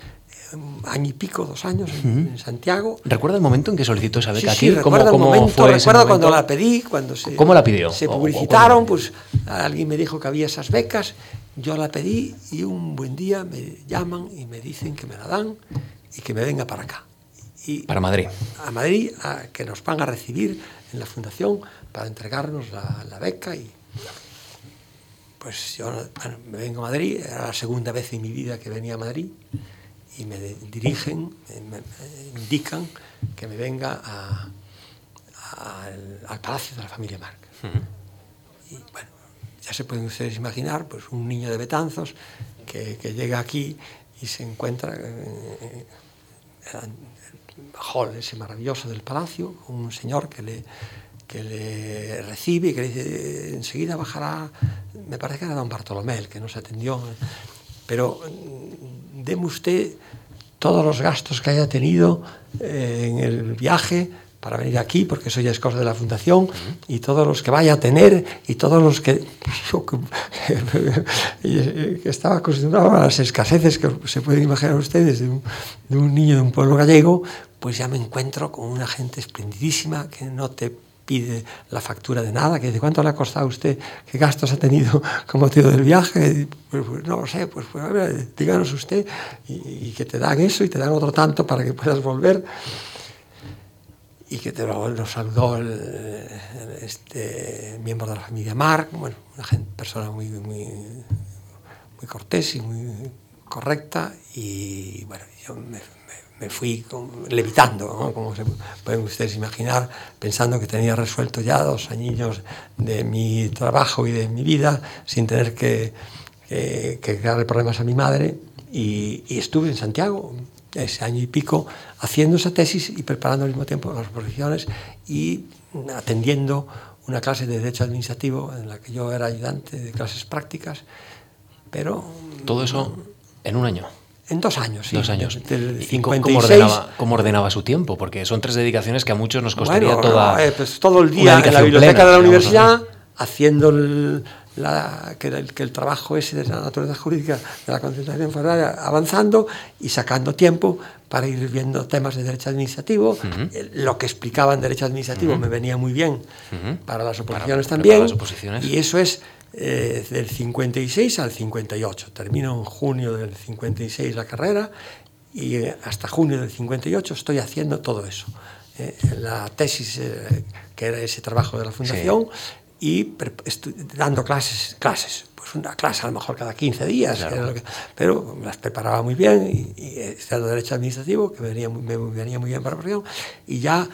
año y pico, dos años en, en, Santiago. ¿Recuerda el momento en que solicitó esa beca sí, aquí? Sí, ¿Cómo, cómo momento, fue recuerdo cuando la pedí, cuando se, ¿Cómo la pidió? Se publicitaron, pues alguien me dijo que había esas becas, yo la pedí y un buen día me llaman y me dicen que me la dan y que me venga para acá. Y para Madrid. A Madrid, a, que nos van a recibir en la fundación para entregarnos la, la beca y pues yo bueno, me vengo a Madrid, era la segunda vez en mi vida que venía a Madrid y me dirigen, me, me indican que me venga a, a, al, al, Palacio de la Familia Marc. Uh -huh. Y bueno, ya se pueden ustedes imaginar, pues un niño de Betanzos que, que llega aquí y se encuentra en el hall ese maravilloso del palacio, un señor que le, que le recibe y que le dice, enseguida bajará, me parece que era don Bartolomé el que nos atendió, pero deme usted todos los gastos que haya tenido eh, en el viaje para venir aquí, porque eso ya de la fundación, y todos los que vaya a tener, y todos los que (laughs) (laughs) que estaba acostumbrado a las escaseces que se pueden imaginar ustedes de un niño de un pueblo gallego, pues ya me encuentro con una gente esplendidísima que no te pide la factura de nada, que dice, ¿cuánto le ha costado a usted? ¿Qué gastos ha tenido como motivo del viaje? Pues, pues no lo sé, pues, pues a ver, díganos usted, y, y, que te dan eso y te dan otro tanto para que puedas volver. Y que te lo, lo saludó el, este miembro de la familia Marc, bueno, una gente, persona muy, muy, muy cortés y muy correcta, y bueno, yo me, me fui levitando, ¿no? como se pueden ustedes imaginar, pensando que tenía resuelto ya dos añillos de mi trabajo y de mi vida sin tener que, que, que crearle problemas a mi madre. Y, y, estuve en Santiago ese año y pico haciendo esa tesis y preparando al mismo tiempo las oposiciones y atendiendo una clase de Derecho Administrativo en la que yo era ayudante de clases prácticas, pero... Todo eso en un año. En dos años, sí. Dos años. Del 56. ¿Cómo, ordenaba, ¿Cómo, ordenaba, su tiempo? Porque son tres dedicaciones que a muchos nos costaría bueno, toda. Eh, pues todo el día en la biblioteca plena, de la universidad, haciendo el, la, que, el, que el trabajo ese de la naturaleza jurídica de la concentración federal avanzando y sacando tiempo para ir viendo temas de derecho administrativo. Uh -huh. Lo que explicaba en derecho administrativo uh -huh. me venía muy bien uh -huh. para las oposiciones para, también. Las oposiciones. Y eso es eh, del 56 al 58. Termino en junio del 56 la carrera y eh, hasta junio del 58 estoy haciendo todo eso. Eh, la tesis, eh, que era ese trabajo de la fundación, sí. y dando clases, clases, pues una clase a lo mejor cada 15 días, claro. que, pero las preparaba muy bien, y, y estudiando Derecho Administrativo, que me venía, me venía muy bien para la profesión, y ya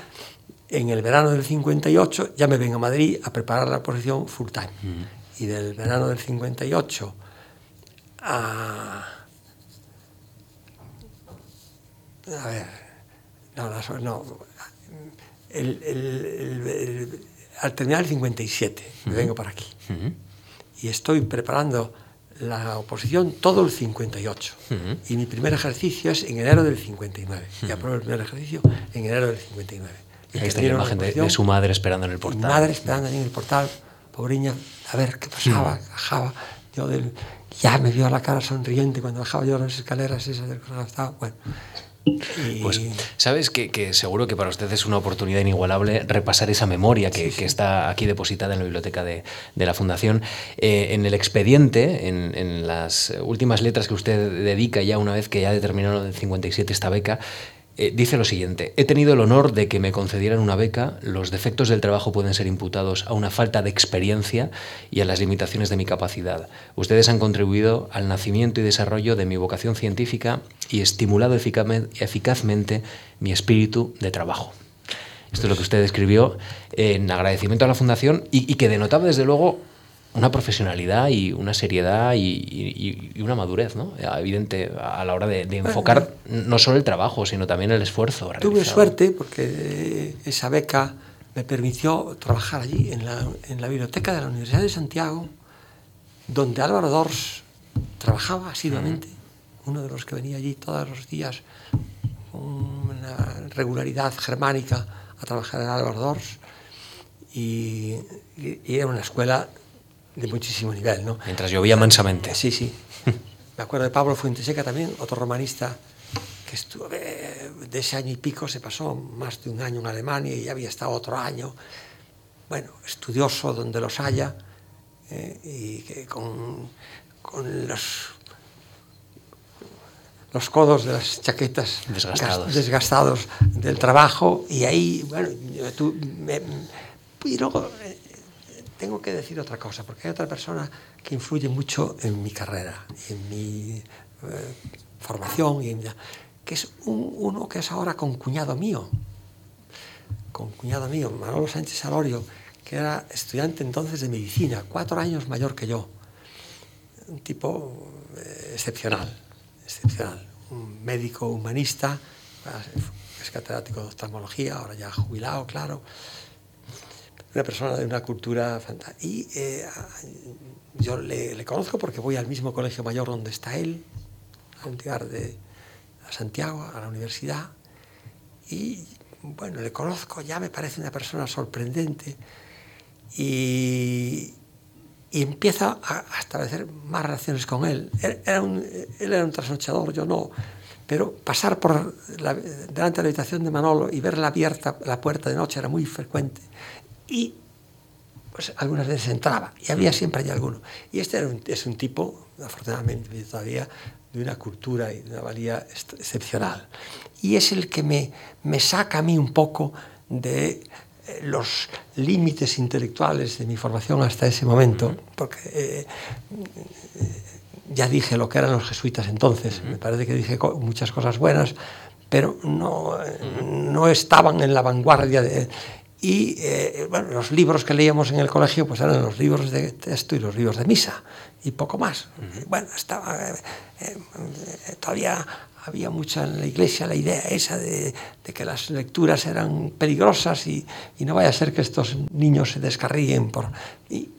en el verano del 58 ya me vengo a Madrid a preparar la posición full time. Mm. Y del verano del 58 a... A ver, no, no, no el, el, el, al terminar el 57 uh -huh. me vengo para aquí. Uh -huh. Y estoy preparando la oposición todo el 58. Uh -huh. Y mi primer ejercicio es en enero del 59. Y apruebo el primer ejercicio en enero del 59. Y Ahí está la imagen de, de, su madre esperando en el portal. Mi madre esperando en el portal, pobriña, a ver qué pasaba, bajaba. Yo del, ya me vio la cara sonriente cuando bajaba yo las escaleras esas del estaba. Bueno, pues sabes que, que, seguro que para usted es una oportunidad inigualable repasar esa memoria que, sí, sí. que está aquí depositada en la biblioteca de, de la Fundación. Eh, en el expediente, en, en, las últimas letras que usted dedica ya una vez que ya determinó en el 57 esta beca, eh, dice lo siguiente, he tenido el honor de que me concedieran una beca, los defectos del trabajo pueden ser imputados a una falta de experiencia y a las limitaciones de mi capacidad. Ustedes han contribuido al nacimiento y desarrollo de mi vocación científica y estimulado eficazmente mi espíritu de trabajo. Esto es lo que usted escribió en agradecimiento a la Fundación y, y que denotaba desde luego una profesionalidad y una seriedad y, y, y, una madurez ¿no? evidente a la hora de, de enfocar bueno, no solo el trabajo, sino también el esfuerzo. Realizado. Tuve suerte porque esa beca me permitió trabajar allí, en la, en la biblioteca de la Universidad de Santiago, donde Álvaro Dors trabajaba asiduamente, mm. uno de los que venía allí todos los días con una regularidad germánica a trabajar en Álvaro Dors. Y, y, era una escuela de muchísimo nivel, ¿no? Mientras llovía mansamente. Sí, sí. Me acuerdo de Pablo Fuenteseca también, otro romanista que estuvo de ese año y pico, se pasó más de un año en Alemania y ya había estado otro año. Bueno, estudioso donde los haya eh, y que con, con los los codos de las chaquetas desgastados, desgastados del trabajo y ahí, bueno, tú, me, y luego eh, tengo que decir otra cosa, porque hay otra persona que influye mucho en mi carrera, en mi eh, formación, y en, que es un, uno que es ahora con cuñado mío, con cuñado mío, Manolo Sánchez Alorio, que era estudiante entonces de medicina, cuatro años mayor que yo, un tipo eh, excepcional, excepcional, un médico humanista, es catedrático de oftalmología, ahora ya jubilado, claro, una persona de una cultura fantástica. Y eh, yo le, le, conozco porque voy al mismo colegio mayor donde está él, al llegar de a Santiago, a la universidad, y bueno, le conozco, ya me parece una persona sorprendente, y, y empieza a, a, establecer más relaciones con él. Él era, un, él era un trasnochador, yo no, pero pasar por la, delante de la habitación de Manolo y verla abierta, la puerta de noche era muy frecuente y pues algunas veces entraba y había siempre hay alguno. Y este un, es un tipo, afortunadamente todavía, de una cultura y de una valía excepcional. Y es el que me, me saca a mí un poco de eh, los límites intelectuales de mi formación hasta ese momento, porque eh, ya dije lo que eran los jesuitas entonces, me parece que dije muchas cosas buenas, pero no, no estaban en la vanguardia de, y eh, bueno, los libros que leíamos en el colegio pues eran los libros de texto y los libros de misa y poco más. Uh -huh. Bueno, estaba eh, eh, todavía había mucha en la iglesia la idea esa de, de que las lecturas eran peligrosas y, y, no vaya a ser que estos niños se descarríen por y,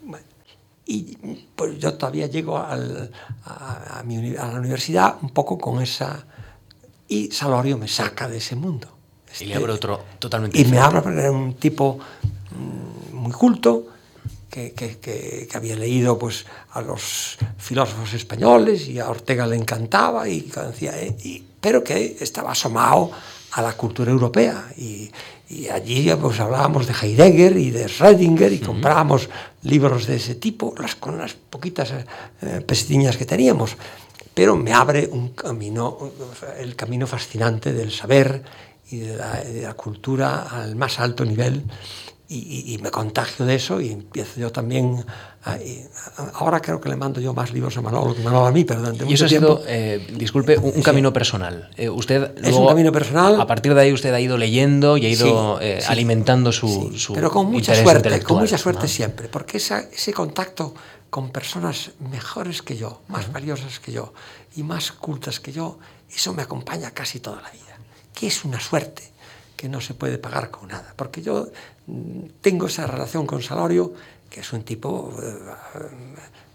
y pues yo todavía llego al, a, a, mi, a la universidad un poco con esa y Salorio me saca de ese mundo y le abre otro totalmente Y me abre porque era un tipo mm, muy culto que, que, que, había leído pues, a los filósofos españoles y a Ortega le encantaba, y, eh, y, pero que estaba asomado a la cultura europea. Y, y allí pues, hablábamos de Heidegger y de Schrödinger y comprábamos libros de ese tipo, las, con las poquitas eh, pesetiñas que teníamos. Pero me abre un camino, el camino fascinante del saber y de la, de la cultura al más alto nivel y, y, me contagio de eso y empiezo yo también. A, a, ahora creo que le mando yo más libros a Manolo que Manolo a mí, pero durante y eso ha sido, eh, disculpe, un, un camino sí. personal. Eh, usted es luego, un camino personal. A partir de ahí usted ha ido leyendo y ha ido sí, eh, sí. alimentando su, su, Pero con mucha suerte, con mucha suerte ¿no? siempre, porque esa, ese contacto con personas mejores que yo, más uh -huh. valiosas que yo y más cultas que yo, eso me acompaña casi toda la vida. Que es una suerte que no se puede pagar con nada. Porque yo mm, tengo esa relación con Salorio, que es un tipo eh,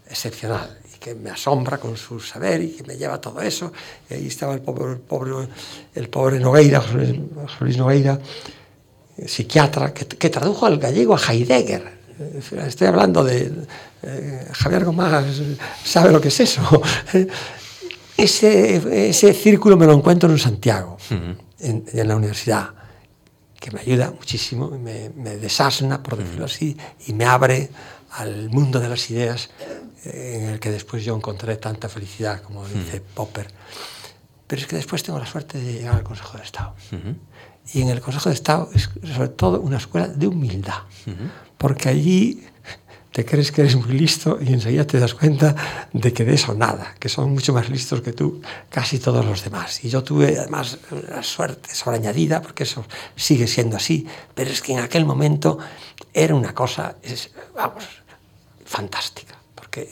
excepcional y que me asombra con su saber y que me lleva todo eso. Ahí estaba el pobre, el pobre, Nogueira, José Luis Nogueira, psiquiatra, que, tradujo al gallego a Heidegger. Estoy hablando de eh, Javier Gomás, sabe lo que es eso. (laughs) Ese, ese círculo me lo encuentro en Santiago. En, en la universidad que me ayuda muchísimo, me, me desasna, por decirlo así, y me abre al mundo de las ideas eh, en el que después yo encontré tanta felicidad, como dice Popper. Pero es que después tengo la suerte de llegar al Consejo de Estado. Uh -huh. Y en el Consejo de Estado es sobre todo una escuela de humildad, uh -huh. porque allí te crees que eres muy listo y enseguida te das cuenta de que de eso nada, que son mucho más listos que tú casi todos los demás. Y yo tuve además la suerte sobreañadida, porque eso sigue siendo así, pero es que en aquel momento era una cosa, vamos, fantástica, porque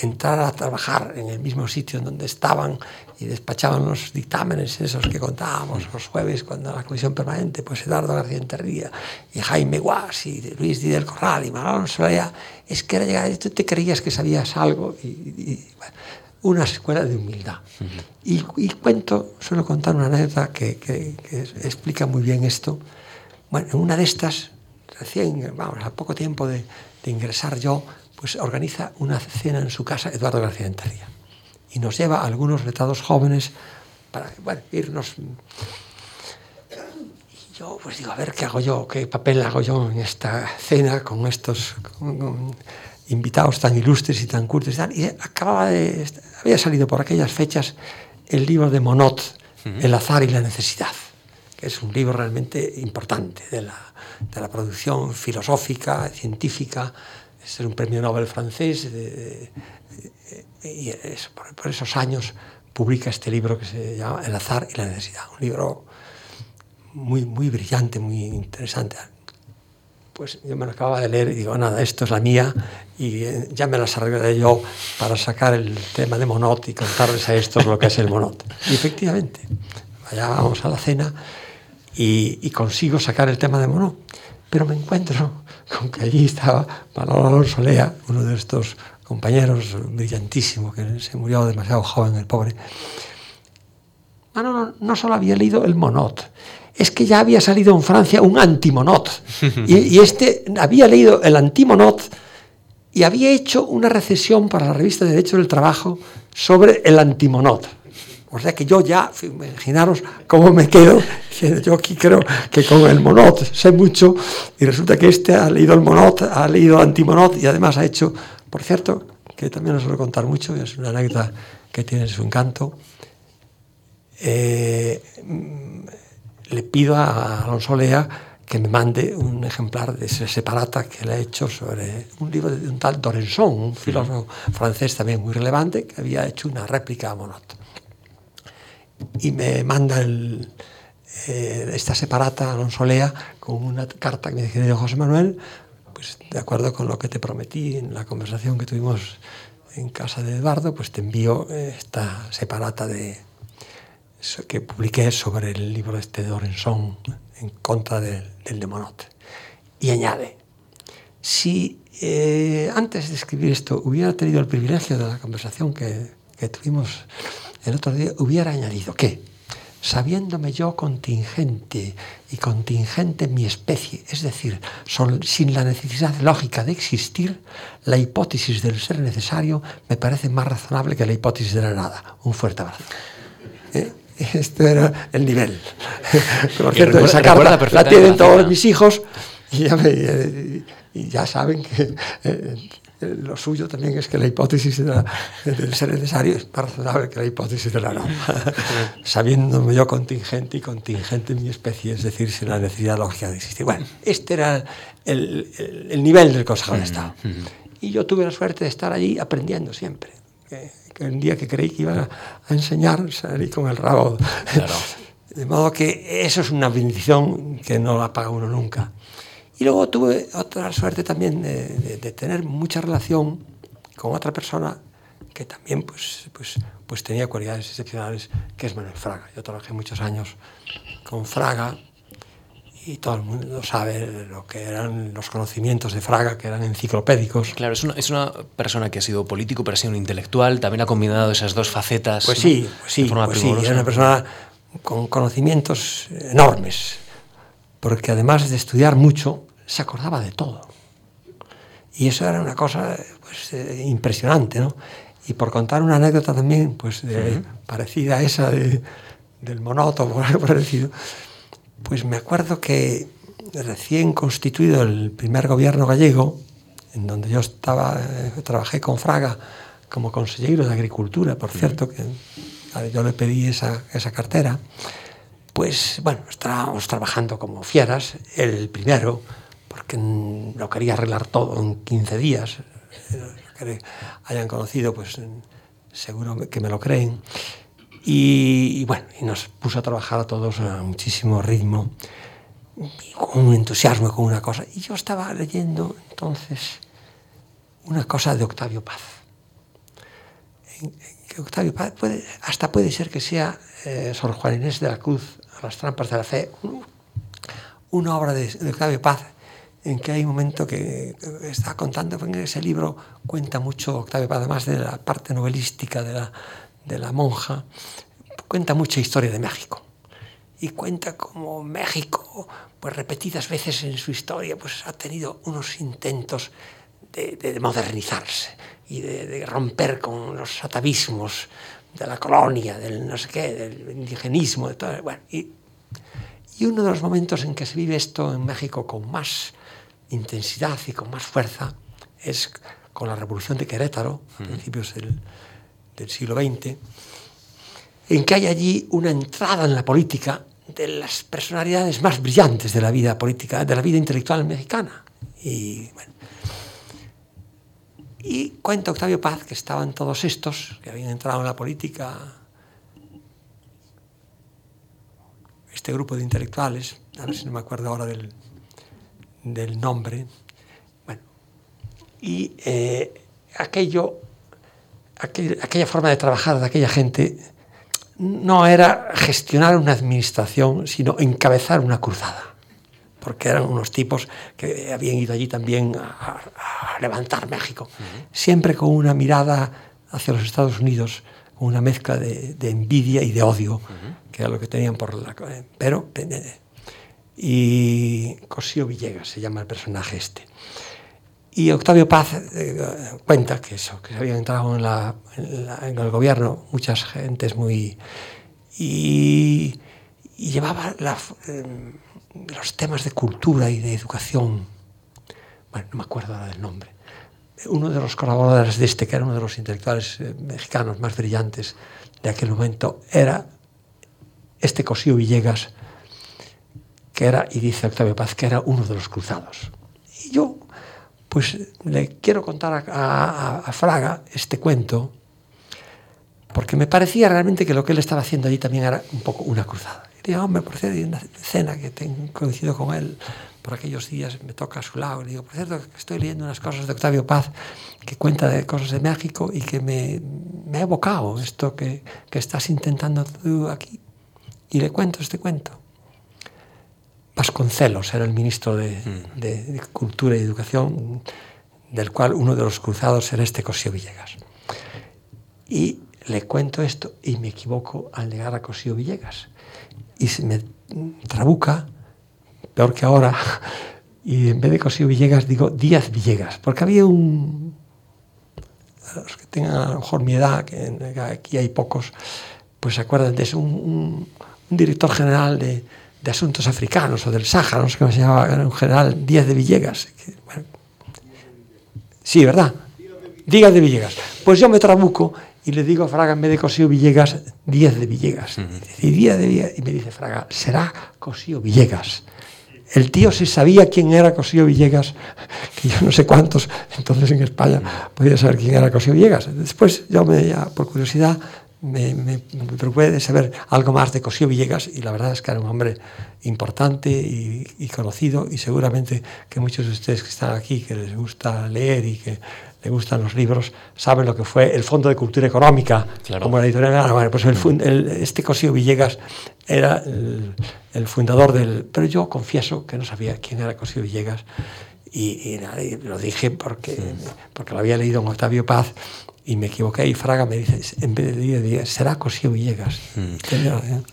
entrar a trabajar en el mismo sitio en donde estaban y despachaban los dictámenes esos que contábamos los jueves cuando la comisión permanente, pues Eduardo García Enterría y Jaime Guas y Luis Díaz Corral y Manolo Solea, es que era llegar y tú te creías que sabías algo y, y bueno, una escuela de humildad. Uh -huh. y, y, cuento, suelo contar una anécdota que, que, que, explica muy bien esto. Bueno, en una de estas, recién, vamos, a poco tiempo de, de ingresar yo, pues organiza una cena en su casa Eduardo García Enterría y nos lleva a algunos retados jóvenes para bueno, irnos. Y yo pues digo, a ver qué hago yo, qué papel hago yo en esta cena con estos con, con invitados tan ilustres y tan cultos y tal. Y acababa de, había salido por aquellas fechas el libro de Monod, uh -huh. El azar y la necesidad, que es un libro realmente importante de la, de la producción filosófica, científica, es un premio Nobel francés, de, de, y es, por, por, esos años publica este libro que se llama El azar y la necesidad, un libro muy, muy brillante, muy interesante. Pues yo me lo acababa de leer y digo, nada, esto es la mía y eh, ya me las arreglaré yo para sacar el tema de Monot y contarles a estos lo que es el Monot. Y efectivamente, allá vamos a la cena y, y consigo sacar el tema de Monot, pero me encuentro con que allí estaba Manolo Alonso uno de estos compañeros brillantísimo, que se murió demasiado joven el pobre. Manolo no solo había leído el Monot, es que ya había salido en Francia un antimonot. (laughs) Y, y este había leído el antimonot y había hecho una recesión para la revista de Derecho del Trabajo sobre el antimonot. O sea que yo ya, imaginaros cómo me quedo, (laughs) yo aquí creo que con el monot sé mucho y resulta que este ha leído el monot, ha leído el antimonot y además ha hecho por cierto, que también os suelo contar mucho, es una anécdota que tiene su encanto. Eh, le pido a Alonso Lea que me mande un ejemplar de ese separata que le ha hecho sobre un libro de un tal Dorenson, un filósofo francés también muy relevante, que había hecho una réplica a Monod. Y me manda el, eh, esta separata Alonso Lea con una carta que me dice José Manuel, pues de acuerdo con lo que te prometí en la conversación que tuvimos en casa de Eduardo, pues te envío eh, esta separata de que publiqué sobre el libro este de Orenson en contra del, del demonote. Y añade, si eh, antes de escribir esto hubiera tenido el privilegio de la conversación que, que tuvimos el otro día, hubiera añadido que sabiéndome yo contingente y contingente mi especie, es decir, sin la necesidad lógica de existir, la hipótesis del ser necesario me parece más razonable que la hipótesis de la nada. Un fuerte abrazo. ¿Eh? Este era el nivel. (laughs) Por cierto, esa carta la tienen todos mis hijos y ya, y ya saben que eh, lo suyo también es que la hipótesis del ser necesario es más razonable que la hipótesis de la norma. (laughs) Sabiéndome yo contingente y contingente en mi especie, es decir, sin la necesidad lógica de existir. Bueno, este era el, el, nivel del Consejo de Estado. Y yo tuve la suerte de estar allí aprendiendo siempre. Que, el día que creí que iba a enseñar, salí con el rabo. De modo que eso es una bendición que no la paga uno nunca. Y luego tuve otra suerte también de, tener mucha relación con otra persona que también pues, pues, pues tenía cualidades excepcionales, que es Manuel Fraga. Yo trabajé muchos años con Fraga y todo el mundo sabe lo que eran los conocimientos de Fraga, que eran enciclopédicos. Claro, es una, es una persona que ha sido político, pero ha sido un intelectual, también ha combinado esas dos facetas. Pues sí, pues sí, pues sí, era una persona con conocimientos enormes, porque además de estudiar mucho, se acordaba de todo. Y eso era una cosa pues, eh, impresionante, ¿no? Y por contar una anécdota también, pues parecida a esa del monoto, por (laughs) parecido, pues me acuerdo que recién constituido el primer gobierno gallego, en donde yo estaba, eh, trabajé con Fraga como consejero de Agricultura, por cierto, que yo le pedí esa, esa cartera, pues bueno, estábamos trabajando como fieras, el primero, porque lo quería arreglar todo en 15 días. que hayan conocido, pues seguro que me lo creen. Y, bueno, y nos puso a trabajar a todos a muchísimo ritmo, con un entusiasmo, con una cosa. Y yo estaba leyendo entonces una cosa de Octavio Paz. Octavio Paz puede, hasta puede ser que sea eh, Sor Juan Inés de la Cruz, a las trampas de la fe, una obra de Octavio Paz en que hay un momento que está contando, en ese libro cuenta mucho Octavio además de la parte novelística de la, de la monja, cuenta mucha historia de México. Y cuenta como México, pues repetidas veces en su historia, pues ha tenido unos intentos de, de modernizarse y de, de, romper con los atavismos de la colonia, del no sé qué, del indigenismo, de todo. Bueno, y, y uno de los momentos en que se vive esto en México con más intensidad y con más fuerza es con la revolución de Querétaro, a principios del, del siglo XX, en que hay allí una entrada en la política de las personalidades más brillantes de la vida política, de la vida intelectual mexicana. Y, bueno, y cuenta Octavio Paz que estaban todos estos, que habían entrado en la política, este grupo de intelectuales, a ver si no me acuerdo ahora del, del nombre. Bueno, y eh, aquello, aquella forma de trabajar de aquella gente no era gestionar una administración, sino encabezar una cruzada, porque eran unos tipos que habían ido allí también a, levantar México, siempre con una mirada hacia los Estados Unidos, con una mezcla de, envidia y de odio, que era lo que tenían por la... Pero y Cosío Villegas se llama el personaje este. Y Octavio Paz eh, cuenta que eso, que se habían entrado en, el gobierno muchas gentes muy... y, llevaba em, los temas de cultura y de educación. Bueno, no me acuerdo ahora del nombre. Uno de los colaboradores de este, que era uno de los intelectuales eh, mexicanos más brillantes de aquel momento, era este Cosío Villegas, que era, y dice Octavio Paz, que era uno de los cruzados. Y yo, pues le quiero contar a, Fraga este cuento, porque me parecía realmente que lo que él estaba haciendo allí también era un poco una cruzada. Y digo, hombre, por cierto, hay una cena que tengo coincido con él por aquellos días, me toca a su lado, y digo, por cierto, estoy leyendo unas cosas de Octavio Paz que cuenta de cosas de México y que me, me ha evocado esto que, que estás intentando tú aquí. Y le cuento este cuento. Vasconcelos era el ministro de, mm. de, Cultura y Educación, del cual uno de los cruzados era este Cosío Villegas. Y le cuento esto y me equivoco al llegar a Cosío Villegas. Y se me trabuca, peor que ahora, (laughs) y en vez de Cosío Villegas digo Díaz Villegas, porque había un... Los que tengan a lo mejor mi edad, que aquí hay pocos, pues se acuerdan de eso, un, un, un director general de, de, Asuntos Africanos o del Sáhara, no sé cómo se llamaba, era un general Díaz de Villegas. Que, bueno, sí, ¿verdad? Díaz de Villegas. Pues yo me trabuco y le digo a Fraga, en vez de Cosío Villegas, Díaz de Villegas. Uh -huh. y, Díaz de Villegas. y me dice Fraga, será Cosío Villegas. El tío se sabía quién era Cosío Villegas, (laughs) que yo no sé cuántos, entonces en España podía saber quién era Cosío Villegas. Después yo me, ya, por curiosidad, me, me, me, preocupé de saber algo más de Cosío Villegas y la verdad es que era un hombre importante y, y, conocido y seguramente que muchos de ustedes que están aquí, que les gusta leer y que les gustan los libros, saben lo que fue el Fondo de Cultura Económica, claro. como la editorial. Bueno, pues el, el, este Cosío Villegas era el, el, fundador del... Pero yo confieso que no sabía quién era Cosío Villegas y, y, y lo dije porque, porque lo había leído en Octavio Paz y me equivoqué y Fraga me dice, en vez de día, será Cosío Villegas. Mm.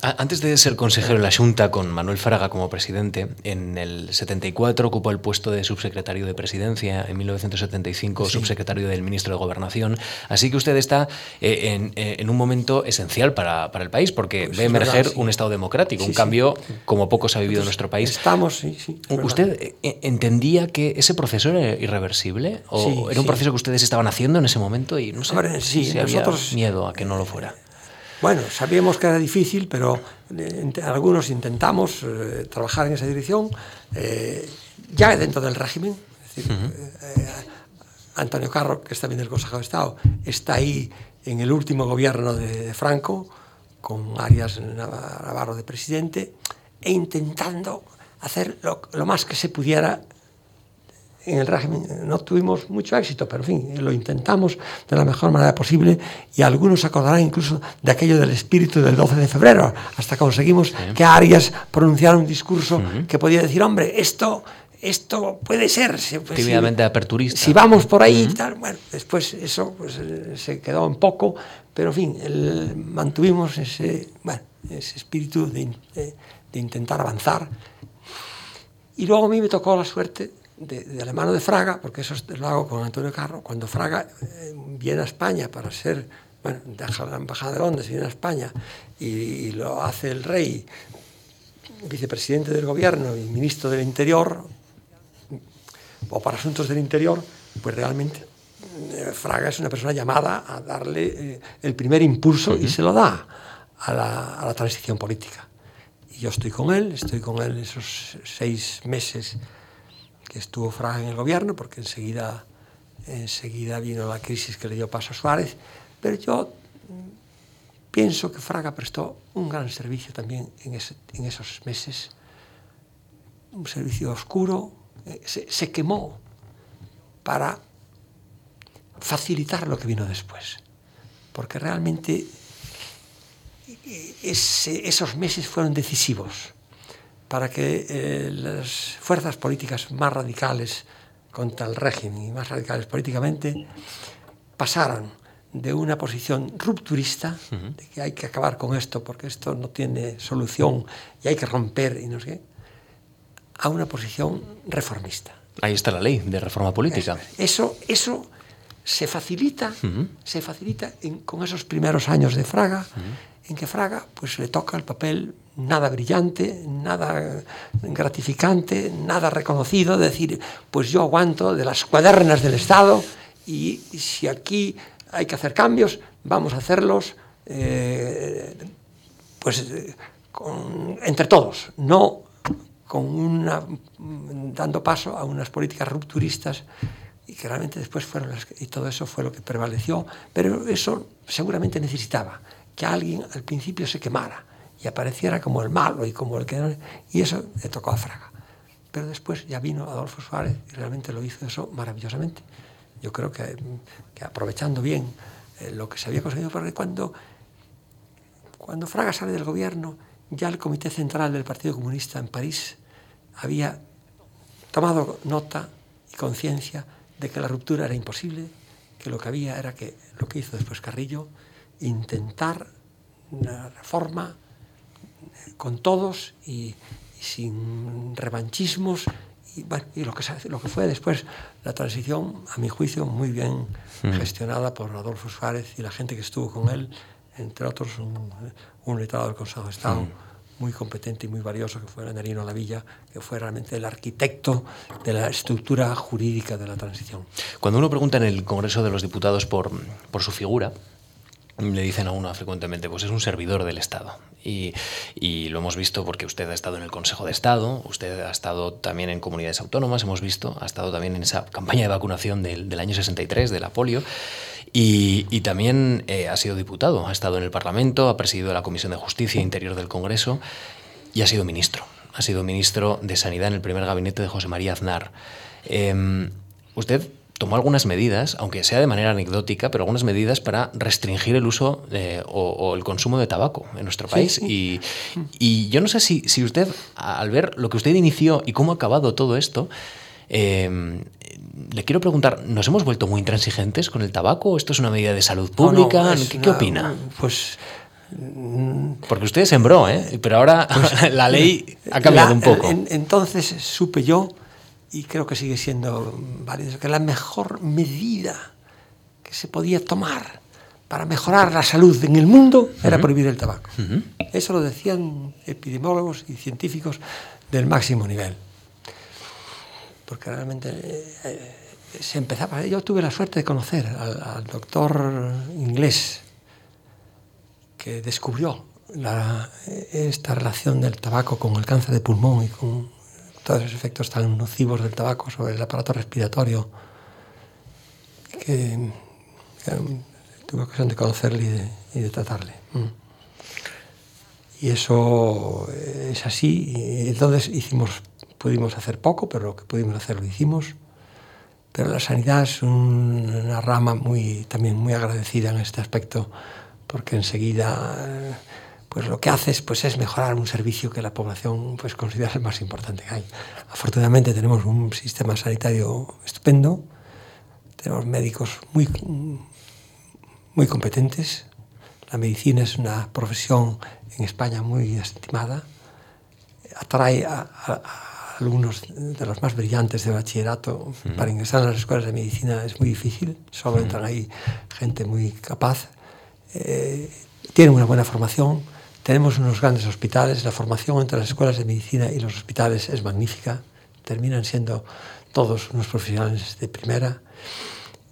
Antes de ser consejero en la Junta con Manuel Fraga como presidente, en el 74 ocupó el puesto de subsecretario de Presidencia, en 1975 sí. subsecretario del Ministro de Gobernación, así que usted está eh, en, eh, en, un momento esencial para, para el país, porque pues ve emerger verdad, sí. un Estado democrático, sí, un cambio como pocos ha vivido Entonces, en nuestro país. Estamos, sí, sí. ¿Usted eh, entendía que ese proceso era irreversible? ¿O era un proceso que ustedes estaban haciendo en ese momento y no sé, Hombre, sí, si nosotros había miedo a que no lo fuera. Bueno, sabíamos que era difícil, pero eh, algunos intentamos eh, trabajar en esa dirección, eh, ya dentro del régimen. Es decir, uh -huh. Antonio Carro, que está bien del Consejo de Estado, está ahí en el último gobierno de, de Franco, con Arias Navarro de presidente, e intentando hacer lo, lo más que se pudiera en el régimen no tuvimos mucho éxito, pero en fin, lo intentamos de la mejor manera posible y algunos se acordarán incluso de aquello del espíritu del 12 de febrero, hasta conseguimos sí. que Arias pronunciara un discurso uh -huh. que podía decir, hombre, esto esto puede ser. Si, pues, Tímidamente si, aperturista. Si vamos por ahí uh -huh. tal, bueno, después eso pues, eh, se quedó en poco, pero en fin, el, mantuvimos ese, bueno, ese espíritu de, de, de intentar avanzar. Y luego a mí me tocó la suerte de, de, la mano de Fraga, porque eso lo hago con Antonio Carro, cuando Fraga eh, viene a España para ser, bueno, deja la embajada de Londres, viene a España y, y, lo hace el rey, vicepresidente del gobierno y ministro del Interior, o para asuntos del Interior, pues realmente eh, Fraga es una persona llamada a darle eh, el primer impulso y se lo da a la, a la transición política. Y yo estoy con él, estoy con él esos seis meses que estuvo Fraga en el gobierno, porque enseguida, enseguida vino la crisis que le dio paso a Suárez, pero yo pienso que Fraga prestó un gran servicio también en, esos meses, un servicio oscuro, eh, se, se, quemó para facilitar lo que vino después, porque realmente eh, esos meses fueron decisivos para que eh, las fuerzas políticas más radicales contra el régimen y más radicales políticamente pasaran de una posición rupturista, uh -huh. de que hay que acabar con esto porque esto no tiene solución y hay que romper y no sé qué, a una posición reformista. Ahí está la ley de reforma política. Eso, eso se facilita, uh -huh. se facilita en, con esos primeros años de Fraga, uh -huh. en que Fraga pues le toca el papel nada brillante, nada gratificante, nada reconocido, decir, pues yo aguanto de las cuadernas del Estado y, si aquí hay que hacer cambios, vamos a hacerlos eh, pues con, entre todos, no con una, dando paso a unas políticas rupturistas y que realmente después fueron las y todo eso fue lo que prevaleció, pero eso seguramente necesitaba que alguien al principio se quemara y apareciera como el malo y como el que. Y eso le tocó a Fraga. Pero después ya vino Adolfo Suárez y realmente lo hizo eso maravillosamente. Yo creo que, que aprovechando bien eh, lo que se había conseguido, porque cuando, cuando Fraga sale del gobierno, ya el Comité Central del Partido Comunista en París había tomado nota y conciencia de que la ruptura era imposible, que lo que había era que lo que hizo después Carrillo, intentar una reforma con todos y, y sin revanchismos y, bueno, y lo, que, lo que fue después la transición, a mi juicio, muy bien mm. gestionada por Adolfo Suárez y la gente que estuvo con él, entre otros un, un letrado del Consejo de Estado. Mm. muy competente y muy valioso, que fue Nerino Lavilla, que fue realmente el arquitecto de la estructura jurídica de la transición. Cuando uno pregunta en el Congreso de los Diputados por, por su figura, le dicen a uno frecuentemente, pues es un servidor del Estado. Y, y, lo hemos visto porque usted ha estado en el Consejo de Estado, usted ha estado también en comunidades autónomas, hemos visto, ha estado también en esa campaña de vacunación del, del año 63, de la polio, y, y también eh, ha sido diputado, ha estado en el Parlamento, ha presidido la Comisión de Justicia e Interior del Congreso y ha sido ministro. Ha sido ministro de Sanidad en el primer gabinete de José María Aznar. Eh, usted tomó algunas medidas, aunque sea de manera anecdótica, pero algunas medidas para restringir el uso eh, o, o, el consumo de tabaco en nuestro país. Sí. Y, y, yo no sé si, si, usted, al ver lo que usted inició y cómo ha acabado todo esto, eh, le quiero preguntar, ¿nos hemos vuelto muy intransigentes con el tabaco? ¿Esto es una medida de salud pública? No, no, ¿Qué, una, ¿Qué, opina? Pues... Porque usted sembró, ¿eh? pero ahora pues, (laughs) la ley ha cambiado la, un poco. En, entonces supe yo y creo que sigue siendo válido, que la mejor medida que se podía tomar para mejorar la salud en el mundo era uh -huh. prohibir el tabaco. Uh -huh. Eso lo decían epidemiólogos y científicos del máximo nivel. Porque realmente eh, se empezaba. Yo tuve la suerte de conocer al, al doctor inglés que descubrió la, esta relación del tabaco con el cáncer de pulmón y con todos esos efectos tan nocivos del tabaco sobre el aparato respiratorio que, que tuve ocasión de conocerle y de, y de tratarle. Mm. Y eso es así. Entonces hicimos, pudimos hacer poco, pero lo que pudimos hacer lo hicimos. Pero la sanidad es un, una rama muy, también muy agradecida en este aspecto, porque enseguida pues lo que haces pues es mejorar un servicio que la población pues considera el más importante que hay. Afortunadamente tenemos un sistema sanitario estupendo, tenemos médicos muy, muy competentes, la medicina es una profesión en España muy estimada, atrae a, a, a alumnos de los más brillantes de bachillerato sí. para ingresar a las escuelas de medicina es muy difícil, solo sí. entran ahí gente muy capaz, eh, tienen una buena formación, tenemos unos grandes hospitales, la formación entre las escuelas de medicina y los hospitales es magnífica, terminan siendo todos unos profesionales de primera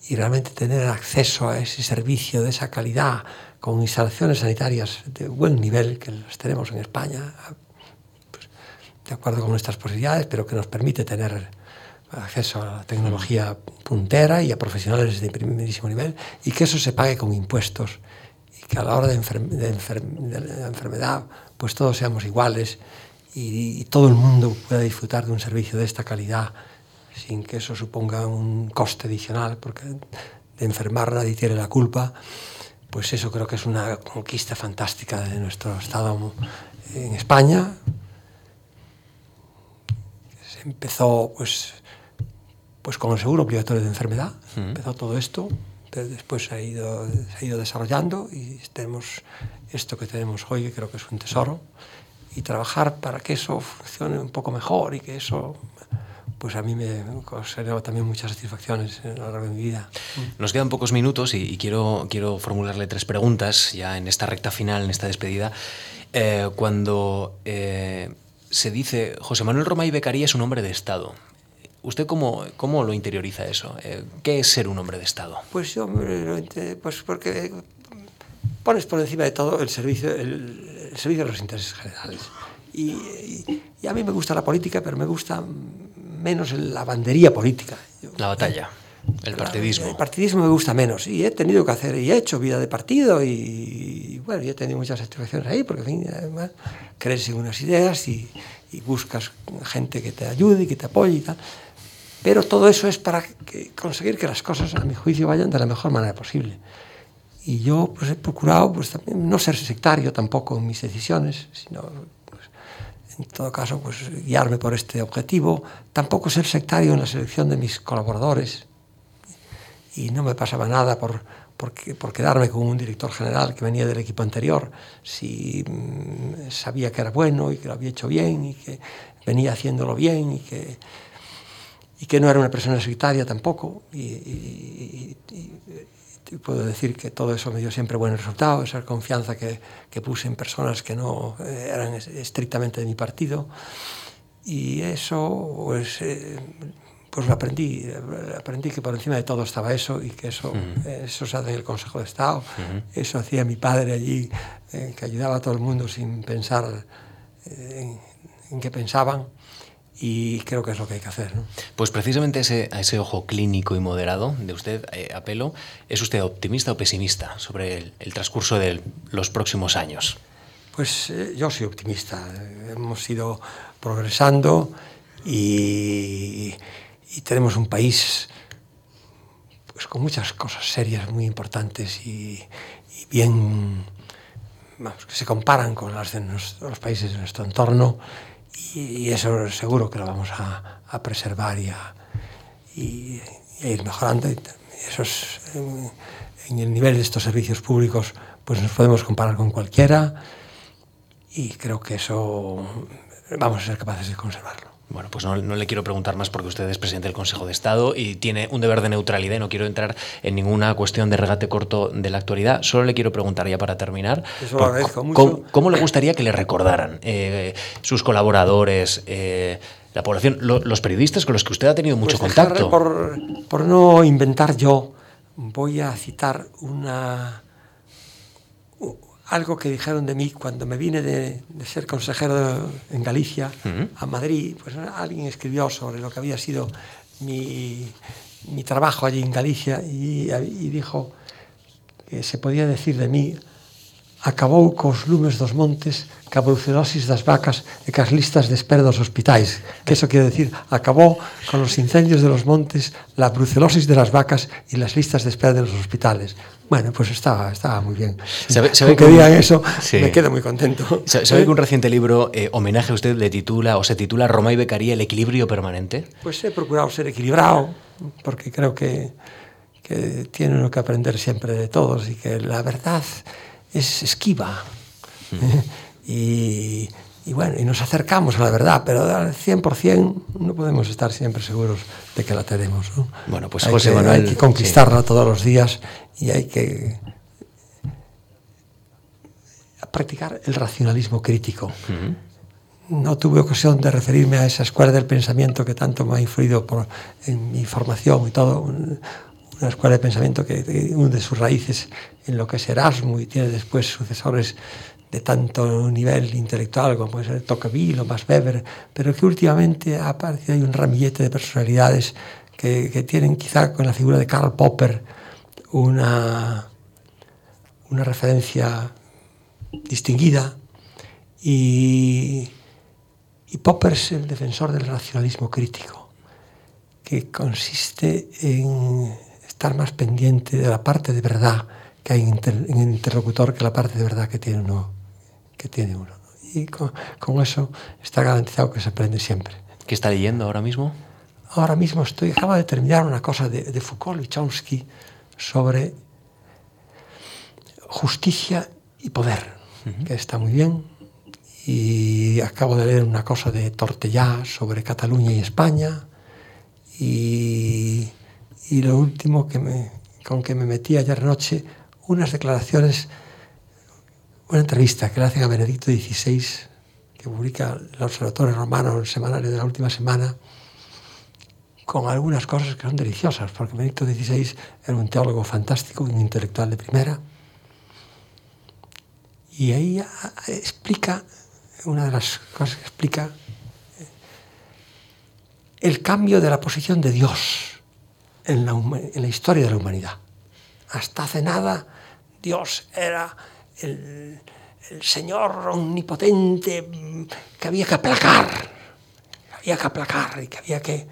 y realmente tener acceso a ese servicio de esa calidad con instalaciones sanitarias de buen nivel que las tenemos en España, pues, de acuerdo con nuestras posibilidades, pero que nos permite tener acceso a la tecnología puntera y a profesionales de primerísimo nivel y que eso se pague con impuestos que a la hora de, enfer de, enfer de la enfermedad pues todos seamos iguales y, y, todo el mundo pueda disfrutar de un servicio de esta calidad sin que eso suponga un coste adicional, porque de enfermar nadie tiene la culpa, pues eso creo que es una conquista fantástica de nuestro Estado en España. Se empezó pues, pues con el seguro obligatorio de enfermedad, empezó todo esto, después se ha, ido, se ha ido desarrollando y tenemos esto que tenemos hoy, que creo que es un tesoro, y trabajar para que eso funcione un poco mejor y que eso pues a mí me conserva también muchas satisfacciones a lo largo de mi vida. Nos quedan pocos minutos y, y quiero, quiero formularle tres preguntas ya en esta recta final, en esta despedida. Eh, cuando eh, se dice José Manuel Romay Becaría es un hombre de Estado, ¿Usted cómo, cómo lo interioriza eso? Eh, ¿Qué es ser un hombre de Estado? Pues yo, pues porque pones por encima de todo el servicio, el, el servicio de los intereses generales. Y, y, y, a mí me gusta la política, pero me gusta menos la bandería política. La batalla, el partidismo. El partidismo me gusta menos. Y he tenido que hacer, y he hecho vida de partido, y, y bueno, he tenido muchas satisfacciones ahí, porque en fin, además, crees en unas ideas y, y buscas gente que te ayude y que te apoye y tal. Pero todo eso es para conseguir que las cosas, a mi juicio, vayan de la mejor manera posible. Y yo pues, he procurado pues, también no ser sectario tampoco en mis decisiones, sino, pues, en todo caso, pues, guiarme por este objetivo. Tampoco ser sectario en la selección de mis colaboradores. Y no me pasaba nada por, por, por, quedarme con un director general que venía del equipo anterior, si mmm, sabía que era bueno y que lo había hecho bien y que venía haciéndolo bien y que, y que no era una persona solitaria tampoco. Y, y, y, y, puedo decir que todo eso me dio siempre buenos resultados, esa confianza que, que puse en personas que no eh, eran estrictamente de mi partido. Y eso, pues, eh, pues lo aprendí. Aprendí que por encima de todo estaba eso y que eso, uh -huh. eso se hace en el Consejo de Estado. Uh -huh. Eso hacía mi padre allí, eh, que ayudaba a todo el mundo sin pensar eh, en, en qué pensaban y creo que es lo que hay que hacer. ¿no? Pues precisamente ese, a ese ojo clínico y moderado de usted, eh, apelo, ¿es usted optimista o pesimista sobre el, el transcurso de los próximos años? Pues eh, yo soy optimista. Hemos ido progresando y, y tenemos un país pues, con muchas cosas serias muy importantes y, y bien vamos, que se comparan con las de los, los países de nuestro entorno y eso seguro que lo vamos a, preservar y a, ir mejorando. Eso es, en, en, el nivel de estos servicios públicos, pues nos podemos comparar con cualquiera y creo que eso vamos a ser capaces de conservarlo. Bueno, pues no, no, le quiero preguntar más porque usted es presidente del Consejo de Estado y tiene un deber de neutralidad y no quiero entrar en ninguna cuestión de regate corto de la actualidad. Solo le quiero preguntar ya para terminar. Eso lo agradezco mucho. ¿cómo, ¿Cómo, le gustaría que le recordaran eh, sus colaboradores, eh, la población, lo, los periodistas con los que usted ha tenido mucho pues contacto? Por, por no inventar yo, voy a citar una algo que dijeron de mí cuando me vine de, de ser consejero en Galicia uh -huh. a Madrid, pues alguien escribió sobre lo que había sido mi, mi trabajo allí en Galicia y, y dijo que se podía decir de mí acabou cos lumes dos montes ca brucelosis das vacas e cas listas de espera dos hospitais que eso quiere decir acabó con los incendios de los montes la brucelosis de las vacas y las listas de espera de los hospitales Bueno, pues estaba, estaba muy bien. ¿Sabe, sabe (laughs) que, que digan eso, sí. me quedo muy contento. ¿Sabe, sabe que un reciente libro, eh, homenaje a usted, le titula o se titula Roma y Becaría, el equilibrio permanente? Pues he procurado ser equilibrado, porque creo que, que tiene uno que aprender siempre de todos y que la verdad es esquiva. Mm. Y, y bueno, y nos acercamos a la verdad, pero al 100% no podemos estar siempre seguros de que la tenemos. ¿no? Bueno, pues hay José que, Manuel... Hay que conquistarla sí. todos los días y hay que practicar el racionalismo crítico. Uh -huh. No tuve ocasión de referirme a esa escuela del pensamiento que tanto me ha influido por, en mi formación y todo. Una escuela de pensamiento que hunde sus raíces en lo que es Erasmo y tiene después sucesores de tanto nivel intelectual como puede ser Tocqueville o Max Weber, pero que últimamente ha aparecido un ramillete de personalidades que, que, tienen quizá con la figura de Karl Popper una, una referencia distinguida. Y, y Popper es el defensor del racionalismo crítico, que consiste en estar más pendiente de la parte de verdad que hay en el interlocutor que la parte de verdad que tiene uno que tiene uno. Y con, con, eso está garantizado que se aprende siempre. ¿Qué está leyendo ahora mismo? Ahora mismo estoy, acaba de terminar una cosa de, de Foucault y Chomsky sobre justicia y poder, uh -huh. que está muy bien. Y acabo de leer una cosa de Tortellá sobre Cataluña y España. Y, y lo último que me, con que me metí ayer noche, unas declaraciones una entrevista que le hacen a Benedicto XVI, que publica el Observatorio Romano, el semanario de la última semana, con algunas cosas que son deliciosas, porque Benedicto XVI era un teólogo fantástico, un intelectual de primera, y ahí explica, una de las cosas que explica, el cambio de la posición de Dios en la, en la historia de la humanidad. Hasta hace nada, Dios era el, Señor omnipotente que había que aplacar, que había que aplacar y que había que...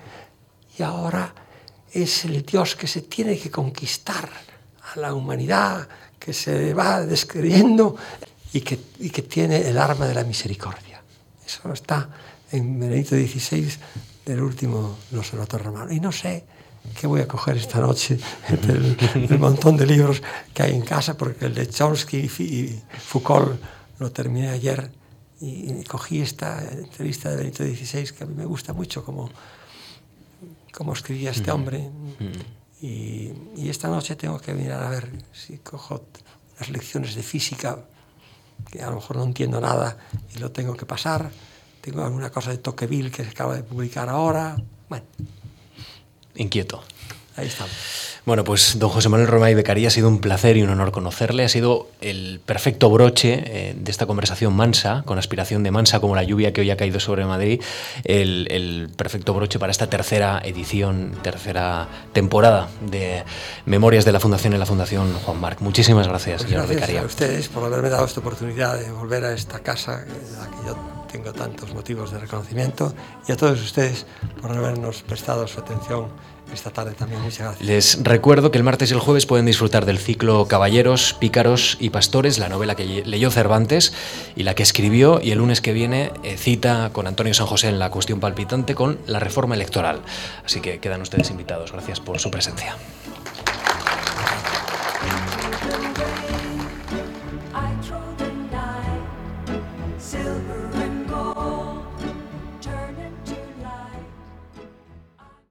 Y ahora es el Dios que se tiene que conquistar a la humanidad, que se va describiendo y que, y que tiene el arma de la misericordia. Eso está en Benedicto XVI del último observatorio romano. Y no sé ¿qué voy a coger esta noche (laughs) entre el, montón de libros que hay en casa? Porque el de Chomsky y Foucault lo terminé ayer y, cogí esta entrevista de Benito XVI que a mí me gusta mucho como, como escribía este hombre. Y, y, esta noche tengo que mirar a ver si cojo las lecciones de física, que a lo mejor no entiendo nada y lo tengo que pasar. Tengo alguna cosa de Tocqueville que se acaba de publicar ahora. Bueno. Inquieto. Ahí estamos. Bueno, pues don José Manuel Romay Becaría ha sido un placer y un honor conocerle. Ha sido el perfecto broche eh, de esta conversación mansa, con aspiración de mansa como la lluvia que hoy ha caído sobre Madrid, el, perfecto broche para esta tercera edición, tercera temporada de Memorias de la Fundación en la Fundación Juan Marc. Muchísimas gracias, pues señor gracias a ustedes por haberme dado esta oportunidad de volver a esta casa, a la que yo tengo tantos motivos de reconocimiento, y a todos ustedes por habernos prestado su atención esta tarde también. Muchas gracias. Les recuerdo que el martes y el jueves pueden disfrutar del ciclo Caballeros, Pícaros y Pastores, la novela que leyó Cervantes y la que escribió, y el lunes que viene eh, cita con Antonio San José en la cuestión palpitante con la reforma electoral. Así que quedan ustedes invitados. Gracias por su presencia.